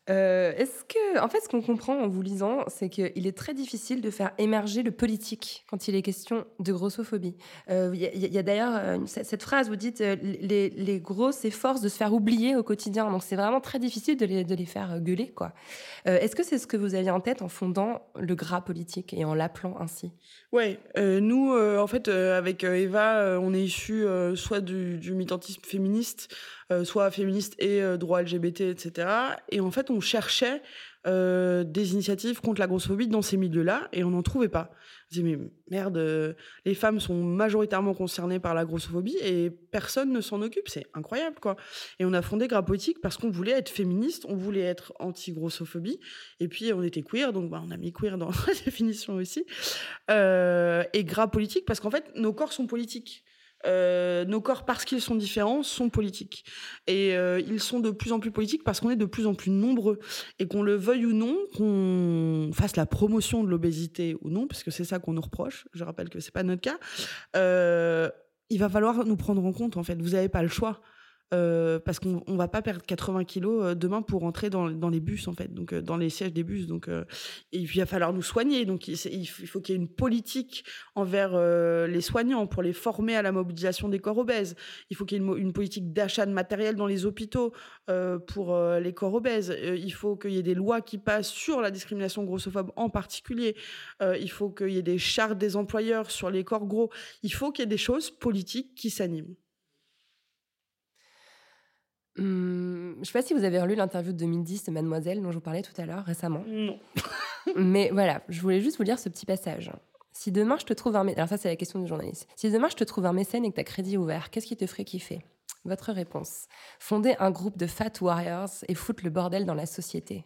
Euh, Est-ce que, en fait, ce qu'on comprend en vous lisant, c'est qu'il est très difficile de faire émerger le politique quand il est question de grossophobie. Euh, Il il y a d'ailleurs euh, cette phrase, vous dites, euh, les, les gros s'efforcent de se faire oublier au quotidien. Donc c'est vraiment très difficile de les, faire gueuler. Euh, Est-ce que c'est ce que vous aviez en tête en fondant le gras politique et en l'appelant ainsi? Ouais, euh, nous, euh, en fait, euh, avec euh, Eva, euh, on est issus euh, soit du, du militantisme féministe, euh, soit féministes et euh, droits LGBT, etc. Et en fait, on cherchait euh, des initiatives contre la grossophobie dans ces milieux-là et on n'en trouvait pas. On disait, mais merde, euh, les femmes sont majoritairement concernées par la grossophobie et personne ne s'en occupe. C'est incroyable, quoi. Et on a fondé Grapotique parce qu'on voulait être féministe, on voulait être anti-grossophobie et puis on était queer, donc bah, on a mis queer dans la définition aussi. Euh, et Grapolitique parce qu'en fait, nos corps sont politiques. Euh, nos corps, parce qu'ils sont différents, sont politiques. Et euh, ils sont de plus en plus politiques parce qu'on est de plus en plus nombreux. Et qu'on le veuille ou non, qu'on fasse la promotion de l'obésité ou non, parce que c'est ça qu'on nous reproche, je rappelle que c'est pas notre cas, euh, il va falloir nous prendre en compte, en fait. Vous n'avez pas le choix. Euh, parce qu'on on va pas perdre 80 kilos euh, demain pour rentrer dans, les bus en fait, donc euh, dans les sièges des bus. Donc, il va falloir nous soigner. Donc il, faut qu'il y ait une politique envers les soignants pour les former à la mobilisation des corps obèses. Il faut qu'il y ait une, politique d'achat de matériel dans les hôpitaux pour les corps obèses. Il faut qu'il y ait des lois qui passent sur la discrimination grossophobe en particulier. Il faut qu'il y ait des chartes des employeurs sur les corps gros. Il faut qu'il y ait des choses politiques qui s'animent. Hum, je sais pas si vous avez relu l'interview de 2010 de Mademoiselle dont je vous parlais tout à l'heure récemment. Non. Mais voilà, je voulais juste vous lire ce petit passage. Si demain je te trouve un mécène, alors ça c'est la question du journaliste. Si demain je te trouve un mécène et que tu as crédit ouvert, qu'est-ce qui te ferait kiffer? Votre réponse. Fonder un groupe de fat warriors et foutre le bordel dans la société.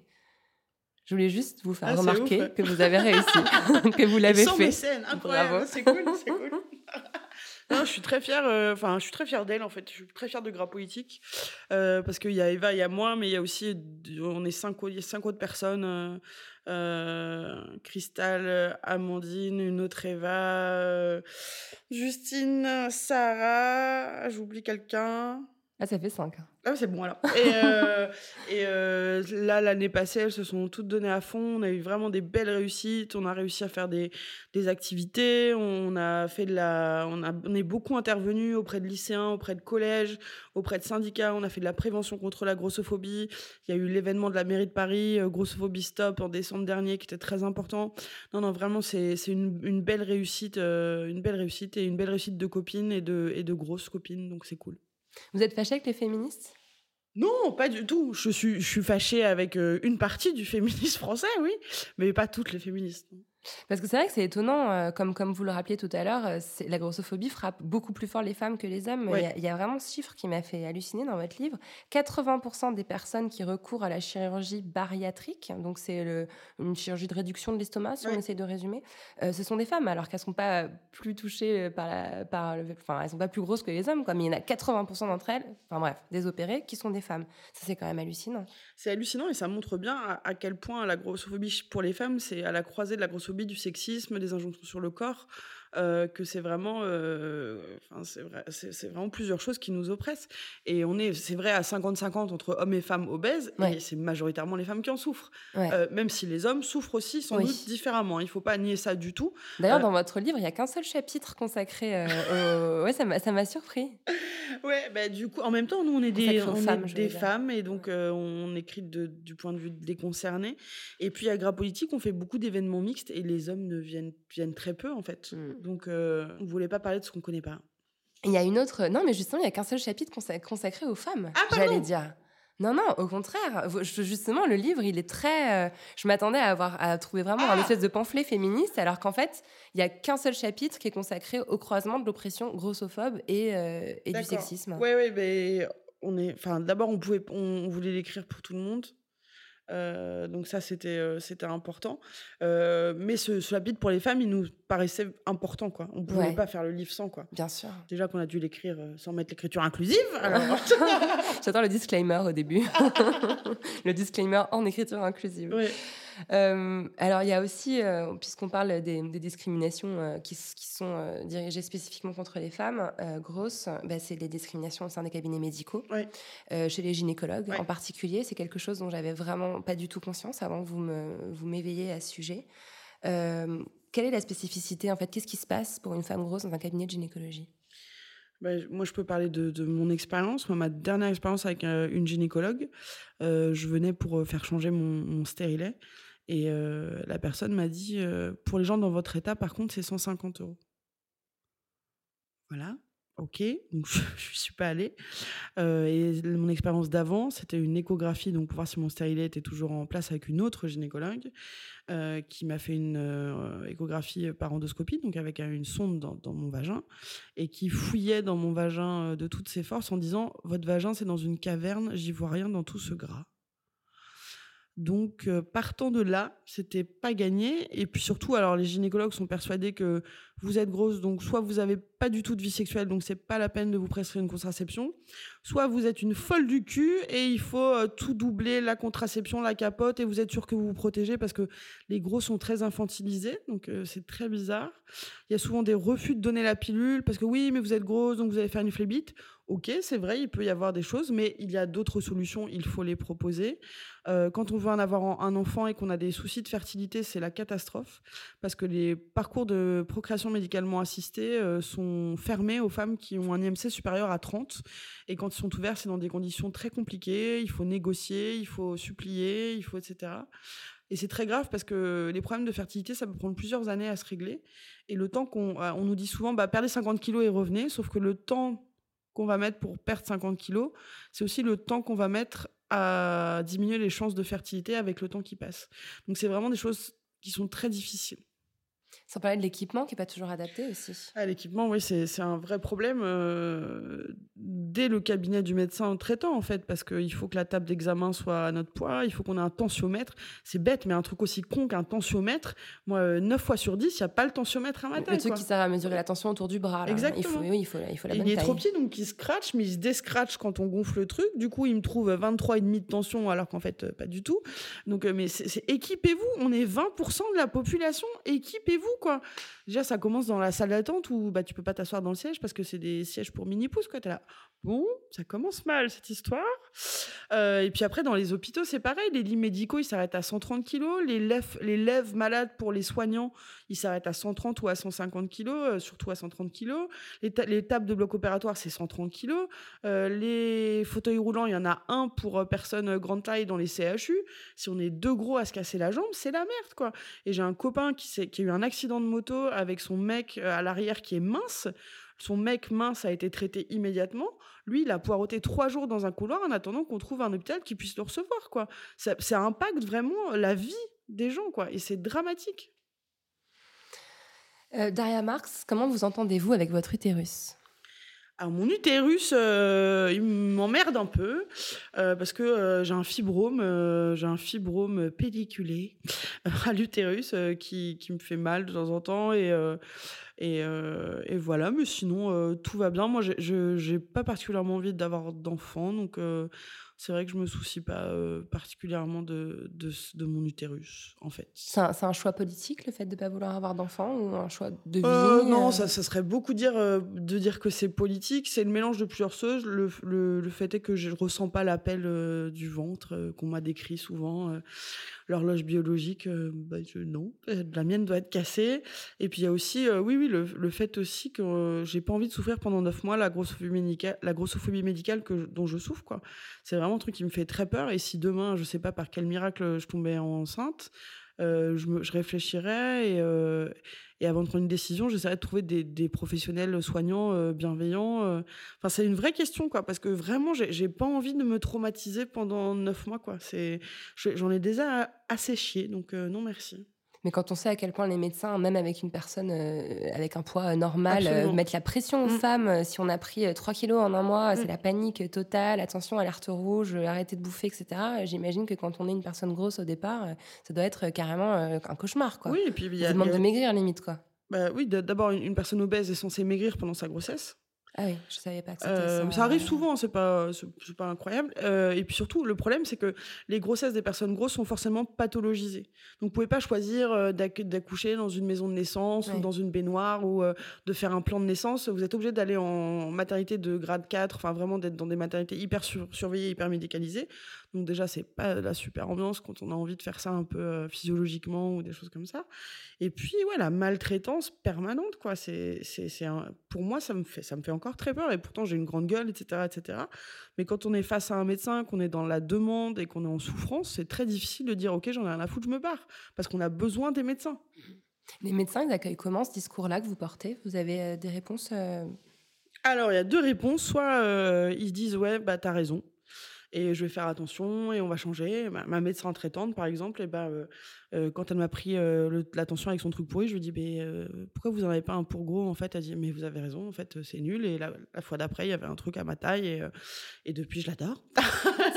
Je voulais juste vous faire Ah, remarquer ouf. que vous avez réussi, que vous l'avez fait. mécène, incroyable, Bravo. c'est cool, c'est cool. Non, je suis très fière. euh, Enfin, je suis très fière d'elle en fait. Je suis très fière de Gras Politique euh, parce qu'il y a Eva, il y a moi, mais il y a aussi, on est cinq, autres personnes. Euh, euh, Cristal, Amandine, une autre Eva, Justine, Sarah. J'oublie quelqu'un. Ah, ça fait 5. Ah, c'est bon alors. Et, euh, euh, là, l'année passée, elles se sont toutes données à fond. On a eu vraiment des belles réussites. On a réussi à faire des, des activités. On a fait de la, on a, on est beaucoup intervenu auprès de lycéens, auprès de collèges, auprès de syndicats. On a fait de la prévention contre la grossophobie. Il y a eu l'événement de la mairie de Paris, euh, Grossophobie Stop, en décembre dernier, qui était très important. Non, non, vraiment, c'est, une, une belle réussite, une belle réussite et une belle réussite de copines et de, et de grosses copines. Donc c'est cool. Vous êtes fâché avec les féministes? Non, pas du tout. Je suis, je suis fâchée avec euh, une partie du féminisme français, oui, mais pas toutes les féministes. Parce que c'est vrai que c'est étonnant, euh, comme, comme vous le rappeliez tout à l'heure, euh, la grossophobie frappe beaucoup plus fort les femmes que les hommes. Il y a- il y, a vraiment ce chiffre qui m'a fait halluciner dans votre livre. 80% des personnes qui recourent à la chirurgie bariatrique, donc c'est une chirurgie de réduction de l'estomac, si on essaie de résumer, euh, ce sont des femmes, alors qu'elles sont pas plus touchées par la... Par le- enfin, elles sont pas plus grosses que les hommes, quoi, mais il y en a 80% d'entre elles, enfin bref, des opérées, qui sont des femmes. Ça, c'est quand même hallucinant. C'est hallucinant et ça montre bien à, à quel point la grossophobie pour les femmes, c'est à la croisée de la grossophobie, du sexisme, des injonctions sur le corps, euh, que c'est vraiment, euh, c'est vrai, vraiment plusieurs choses qui nous oppressent. Et on est, c'est vrai, à 50-50 entre hommes et femmes obèses, Ouais. et c'est majoritairement les femmes qui en souffrent. Ouais. Euh, même si les hommes souffrent aussi, sans Oui. doute différemment. Il faut pas nier ça du tout. D'ailleurs, euh, dans votre livre, il y a qu'un seul chapitre consacré au... Ouais, ça m'a surpris. Ouais, bah, du coup, en même temps, nous, on est des, on est femmes, je des femmes et donc on écrit de- du point de vue des concernés. Et puis à Gras Politique, on fait beaucoup d'événements mixtes et les hommes ne viennent, viennent très peu en fait. Mm. Donc euh, on voulait pas parler de ce qu'on connaît pas. Il y a une autre. Non, mais justement, il y a qu'un seul chapitre consa- consacré aux femmes. Ah, J'allais dire. Non, non, au contraire. Justement, le livre, il est très. euh, je m'attendais à avoir à trouver vraiment Ah un espèce de pamphlet féministe, alors qu'en fait, il y a qu'un seul chapitre qui est consacré au croisement de l'oppression grossophobe et, euh, et du sexisme. Ouais, ouais, mais on est. Enfin, d'abord, on pouvait, on, on voulait l'écrire pour tout le monde. Euh, donc ça c'était euh, c'était important Euh, mais ce, ce chapitre pour les femmes il nous paraissait important quoi on pouvait Ouais. pas faire le livre sans quoi Bien sûr. déjà qu'on a dû l'écrire sans mettre l'écriture inclusive alors J'attends le disclaimer au début. le disclaimer en écriture inclusive. ouais. Euh, alors, il y a aussi, euh, puisqu'on parle des, des discriminations euh, qui, sont dirigées spécifiquement contre les femmes grosses, bah, c'est les discriminations au sein des cabinets médicaux, chez les gynécologues en particulier. C'est quelque chose dont j'avais vraiment pas du tout conscience avant que vous me vous m'éveilliez à ce sujet. Quelle est la spécificité en fait? Qu'est-ce qui se passe pour une femme grosse dans un cabinet de gynécologie? Bah, moi, je peux parler de, de mon expérience. Moi, ma dernière expérience avec euh, une gynécologue, euh, je venais pour euh, faire changer mon, mon stérilet. Et euh, la personne m'a dit, euh, pour les gens dans votre état, par contre, c'est 150 euros. Voilà. Ok, donc je, je suis pas allée. Euh, et mon expérience d'avant, c'était une échographie, donc pour voir si mon stérilet était toujours en place avec une autre gynécologue, qui m'a fait une échographie par endoscopie, donc avec une sonde dans, mon vagin, et qui fouillait dans mon vagin de toutes ses forces en disant votre vagin c'est dans une caverne, j'y vois rien dans tout ce gras. Donc, euh, partant de là, c'était pas gagné. Et puis surtout, alors les gynécologues sont persuadés que vous êtes grosse, donc soit vous avez pas du tout de vie sexuelle, donc c'est pas la peine de vous prescrire une contraception, soit vous êtes une folle du cul et il faut euh, tout doubler, la contraception, la capote, et vous êtes sûr que vous vous protégez parce que les gros sont très infantilisés, donc euh, c'est très bizarre. Il y a souvent des refus de donner la pilule parce que oui, mais vous êtes grosse, donc vous allez faire une phlébite. Ok, c'est vrai, il peut y avoir des choses, mais il y a d'autres solutions, il faut les proposer. Euh, quand on veut en avoir un enfant et qu'on a des soucis de fertilité, c'est la catastrophe, parce que les parcours de procréation médicalement assistée euh, sont fermés aux femmes qui ont un IMC supérieur à 30, et quand ils sont ouverts, c'est dans des conditions très compliquées, il faut négocier, il faut supplier, il faut etc. Et c'est très grave parce que les problèmes de fertilité, ça peut prendre plusieurs années à se régler. Et le temps qu'on on nous dit souvent, bah, perdez 50 kilos et revenez, sauf que le temps qu'on va mettre pour perdre 50 kilos, c'est aussi le temps qu'on va mettre à diminuer les chances de fertilité avec le temps qui passe. Donc c'est vraiment des choses qui sont très difficiles. Sans parler de l'équipement qui n'est pas toujours adapté aussi. Ah, l'équipement, oui, c'est un vrai problème euh, dès le cabinet du médecin traitant, en fait, parce qu'il faut que la table d'examen soit à notre poids, il faut qu'on ait un tensiomètre. C'est bête, mais un truc aussi con qu'un tensiomètre, moi, euh, 9 fois sur 10, il n'y a pas le tensiomètre à ma taille. Le truc quoi. qui sert à mesurer la tension autour du bras. Là. Exactement. Il faut, oui, il faut, il faut la bonne il est taille. trop petit, donc il scratch, mais il se déscratch quand on gonfle le truc. Du coup, il me trouve 23,5 de tension, alors qu'en fait, euh, pas du tout. Donc, euh, mais c'est- équipez-vous. On est 20% de la population. Équipez-vous, Déjà, ça commence dans la salle d'attente où bah, tu peux pas t'asseoir dans le siège parce que c'est des sièges pour mini-pouces, quoi. T'es là. Bon, ça commence mal, cette histoire. Euh, et puis après, dans les hôpitaux, c'est pareil. Les lits médicaux, ils s'arrêtent à 130 kilos. Les lèvres, malades pour les soignants, ils s'arrêtent à 130 ou à 150 kilos, euh, surtout à 130 kilos. Les, ta- les tables de bloc opératoire, c'est 130 kilos. Euh, les fauteuils roulants, il y en a un pour personne grande taille dans les CHU. Si on est deux gros à se casser la jambe, c'est la merde, quoi. Et j'ai un copain qui a eu un accident de moto avec son mec euh, à l'arrière qui est mince. Son mec mince a été traité immédiatement. Lui, il a poireauté trois jours dans un couloir en attendant qu'on trouve un hôpital qui puisse le recevoir, quoi. Ça, impacte vraiment la vie des gens, quoi. Et c'est dramatique. Euh, Daria Marx, comment vous entendez-vous avec votre utérus? Alors mon utérus, euh, il m'emmerde un peu euh, parce que euh, j'ai un fibrome, j'ai un fibrome pelliculé à l'utérus qui, me fait mal de temps en temps et voilà. Mais sinon tout va bien. Moi, je j'ai pas particulièrement envie d'avoir d'enfants, donc c'est vrai que je me soucie pas euh, particulièrement de, de de mon utérus en fait. C'est un, choix politique, le fait de ne pas vouloir avoir d'enfant, ou un choix de vie Euh, non, euh, ça, ça serait beaucoup dire euh, de dire que c'est politique. C'est le mélange de plusieurs choses. Le, le, le fait est que je ressens pas l'appel du ventre qu'on m'a décrit souvent. L'horloge biologique, bah, je, non, la mienne doit être cassée. Et puis il y a aussi, oui, oui, le, le fait aussi que j'ai pas envie de souffrir pendant neuf mois la grossophobie médicale, la grossophobie médicale que dont je souffre, quoi. C'est vraiment un truc qui me fait très peur. Et si demain, je sais pas par quel miracle je tombais enceinte, euh, je, réfléchirais et, euh, et avant de prendre une décision, j'essaierais de trouver des, professionnels soignants euh, bienveillants. Enfin, c'est une vraie question, quoi, parce que vraiment, j'ai pas envie de me traumatiser pendant neuf mois, quoi. C'est, je- j'en ai déjà assez chié, donc non merci. Mais quand on sait à quel point les médecins, même avec une personne euh, avec un poids euh, normal, euh, mettent la pression aux Mm. femmes, si on a pris euh, 3 kilos en un mois, Mm. c'est la panique totale, attention, alerte rouge, arrêtez de bouffer, etc. J'imagine que quand on est une personne grosse au départ, ça doit être carrément un cauchemar, quoi. Oui, et puis il y a, demande il y a- de maigrir, limite, quoi. bah, oui, d'abord une personne obèse est censée maigrir pendant sa grossesse. Ah oui, je savais pas que c'était Euh, ça. ça arrive souvent, c'est pas, c'est pas incroyable. Euh, et puis surtout, le problème, c'est que les grossesses des personnes grosses sont forcément pathologisées. Donc, vous pouvez pas choisir euh, d'acc- d'accoucher dans une maison de naissance Ouais. ou dans une baignoire ou euh, de faire un plan de naissance. Vous êtes obligé d'aller en maternité de grade 4, enfin vraiment d'être dans des maternités hyper sur- surveillées, hyper médicalisées. Donc déjà, c'est pas la super ambiance quand on a envie de faire ça un peu euh, physiologiquement ou des choses comme ça. Et puis, ouais, la maltraitance permanente, quoi. C'est, c'est, c'est un- pour moi, ça me fait, ça me fait encore très peur. Et pourtant, j'ai une grande gueule, etc., etc. Mais quand on est face à un médecin, qu'on est dans la demande et qu'on est en souffrance, c'est très difficile de dire, OK, j'en ai rien à foutre, je me barre. Parce qu'on a besoin des médecins. Les médecins, ils accueillent comment ce discours-là que vous portez? Vous avez euh, des réponses euh, Alors, il y a deux réponses. Soit euh, ils disent ouais, bah t'as raison et je vais faire attention et on va changer. Ma, médecin traitante, par exemple, et bah, euh, quand elle m'a pris euh, l'attention avec son truc pourri, je lui dis mais euh, pourquoi vous en avez pas un pour gros en fait? Elle dit mais vous avez raison, en fait c'est nul. Et la, la fois d'après, il y avait un truc à ma taille et, et depuis je l'adore.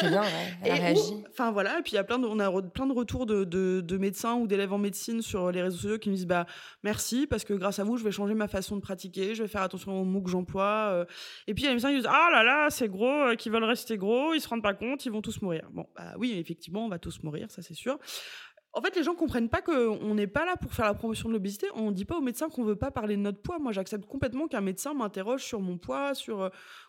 C'est bien, ouais. Elle a Et réagi. ou- Enfin voilà, et puis il y a plein de, on a plein de retours de, de, de médecins ou d'élèves en médecine sur les réseaux sociaux qui me disent bah merci parce que grâce à vous je vais changer ma façon de pratiquer, je vais faire attention aux mots que j'emploie. Et puis il y a les médecins qui disent ah là là c'est gros, qui veulent rester gros, ils se rendent pas compte, ils vont tous mourir. Bon bah oui effectivement on va tous mourir, ça c'est sûr. En fait, les gens comprennent pas qu'on n'est pas là pour faire la promotion de l'obésité. On dit pas aux médecins qu'on veut pas parler de notre poids. Moi, j'accepte complètement qu'un médecin m'interroge sur mon poids, sur euh,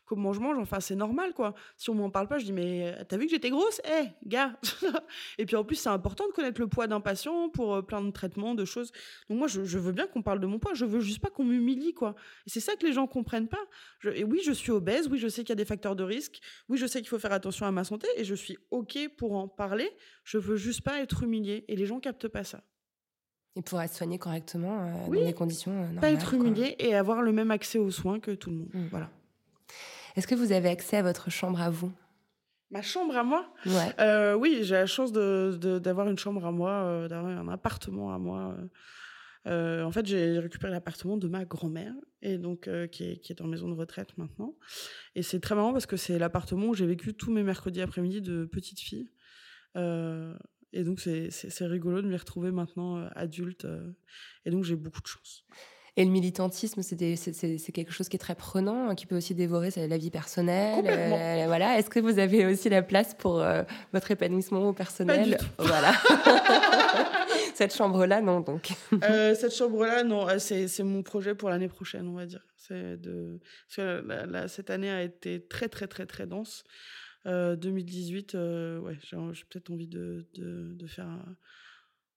comment je mange. Enfin, c'est normal, quoi. Si on m'en parle pas, je dis mais euh, t'as vu que j'étais grosse? Eh, gars Et puis en plus, c'est important de connaître le poids d'un patient pour euh, plein de traitements, de choses. Donc moi, je, je veux bien qu'on parle de mon poids. Je veux juste pas qu'on m'humilie, quoi. Et c'est ça que les gens comprennent pas. Je, et oui, je suis obèse. Oui, je sais qu'il y a des facteurs de risque. Oui, je sais qu'il faut faire attention à ma santé. Et je suis ok pour en parler. Je veux juste pas être humiliée. Et les gens captent pas ça. Et pour être soigné correctement euh, Oui. dans des conditions euh, normales. pas être quoi. humilié et avoir le même accès aux soins que tout le monde. Mm. Voilà. Est-ce que vous avez accès à votre chambre à vous? Ma chambre à moi? Ouais. Euh, Oui, j'ai la chance d'avoir une chambre à moi, euh, d'avoir un appartement à moi. euh. En fait, j'ai récupéré l'appartement de ma grand-mère et donc qui, est, qui est en maison de retraite maintenant. Et c'est très marrant parce que c'est l'appartement où j'ai vécu tous mes mercredis après-midi de petite fille. Et donc c'est rigolo de m'y retrouver maintenant adulte. et donc j'ai beaucoup de chance. Et le militantisme, c'est des- c'est- c'est c'est quelque chose qui est très prenant, hein, qui peut aussi dévorer la vie personnelle. Euh, voilà. Est-ce que vous avez aussi la place pour euh, votre épanouissement personnel? Pas du tout. Voilà. Cette chambre-là, non, donc. Euh, cette chambre-là, non, euh, c'est mon projet pour l'année prochaine, on va dire. C'est de parce que la- la- cette année a été très très très très dense. Euh, 2018, euh, ouais, j'ai j'ai peut-être envie de, de de faire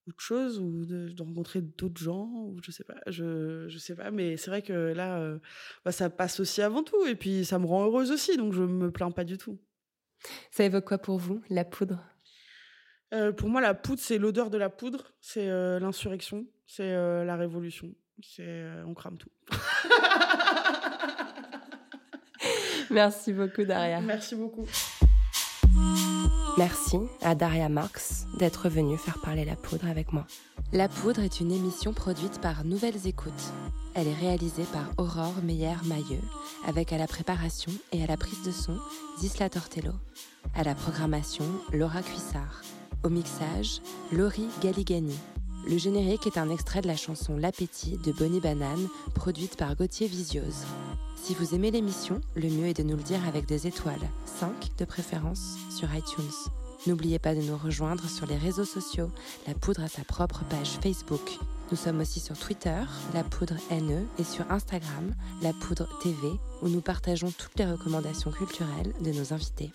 autre chose ou de, de rencontrer d'autres gens ou je sais pas, je je sais pas, mais c'est vrai que là, euh, bah, ça passe aussi avant tout et puis ça me rend heureuse aussi, donc je me plains pas du tout. Ça évoque quoi pour vous, la poudre? Euh, pour moi, la poudre, c'est l'odeur de la poudre, c'est euh, l'insurrection, c'est la révolution, c'est on crame tout. Merci beaucoup, Daria. Merci beaucoup. Merci à Daria Marx d'être venue faire parler la poudre avec moi. La poudre est une émission produite par Nouvelles Écoutes. Elle est réalisée par Aurore Meyer-Mailleux, avec à la préparation et à la prise de son Zisla Tortello. À la programmation, Laura Cuissard. Au mixage, Laurie Galigani. Le générique est un extrait de la chanson L'appétit de Bonnie Banane, produite par Gauthier Visiose. Si vous aimez l'émission, le mieux est de nous le dire avec des étoiles, 5 de préférence, sur iTunes. N'oubliez pas de nous rejoindre sur les réseaux sociaux. La Poudre a sa propre page Facebook. Nous sommes aussi sur Twitter, La Poudre NE, et sur Instagram, La Poudre TV, où nous partageons toutes les recommandations culturelles de nos invités.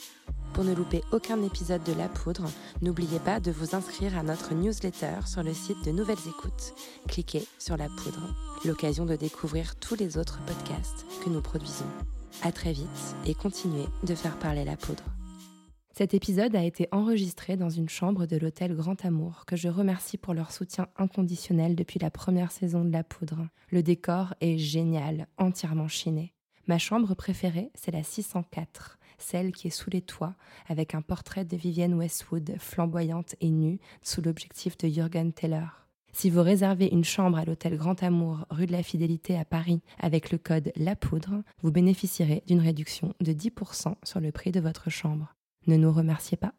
Pour ne louper aucun épisode de La Poudre, n'oubliez pas de vous inscrire à notre newsletter sur le site de Nouvelles Écoutes. Cliquez sur La Poudre, l'occasion de découvrir tous les autres podcasts que nous produisons. À très vite et continuez de faire parler la poudre. Cet épisode a été enregistré dans une chambre de l'hôtel Grand Amour, que je remercie pour leur soutien inconditionnel depuis la première saison de La Poudre. Le décor est génial, entièrement chiné. Ma chambre préférée, c'est la 604, celle qui est sous les toits, avec un portrait de Vivienne Westwood, flamboyante et nue, sous l'objectif de Jürgen Teller. Si vous réservez une chambre à l'hôtel Grand Amour, rue de la Fidélité à Paris, avec le code La Poudre, vous bénéficierez d'une réduction de 10% sur le prix de votre chambre. Ne nous remerciez pas.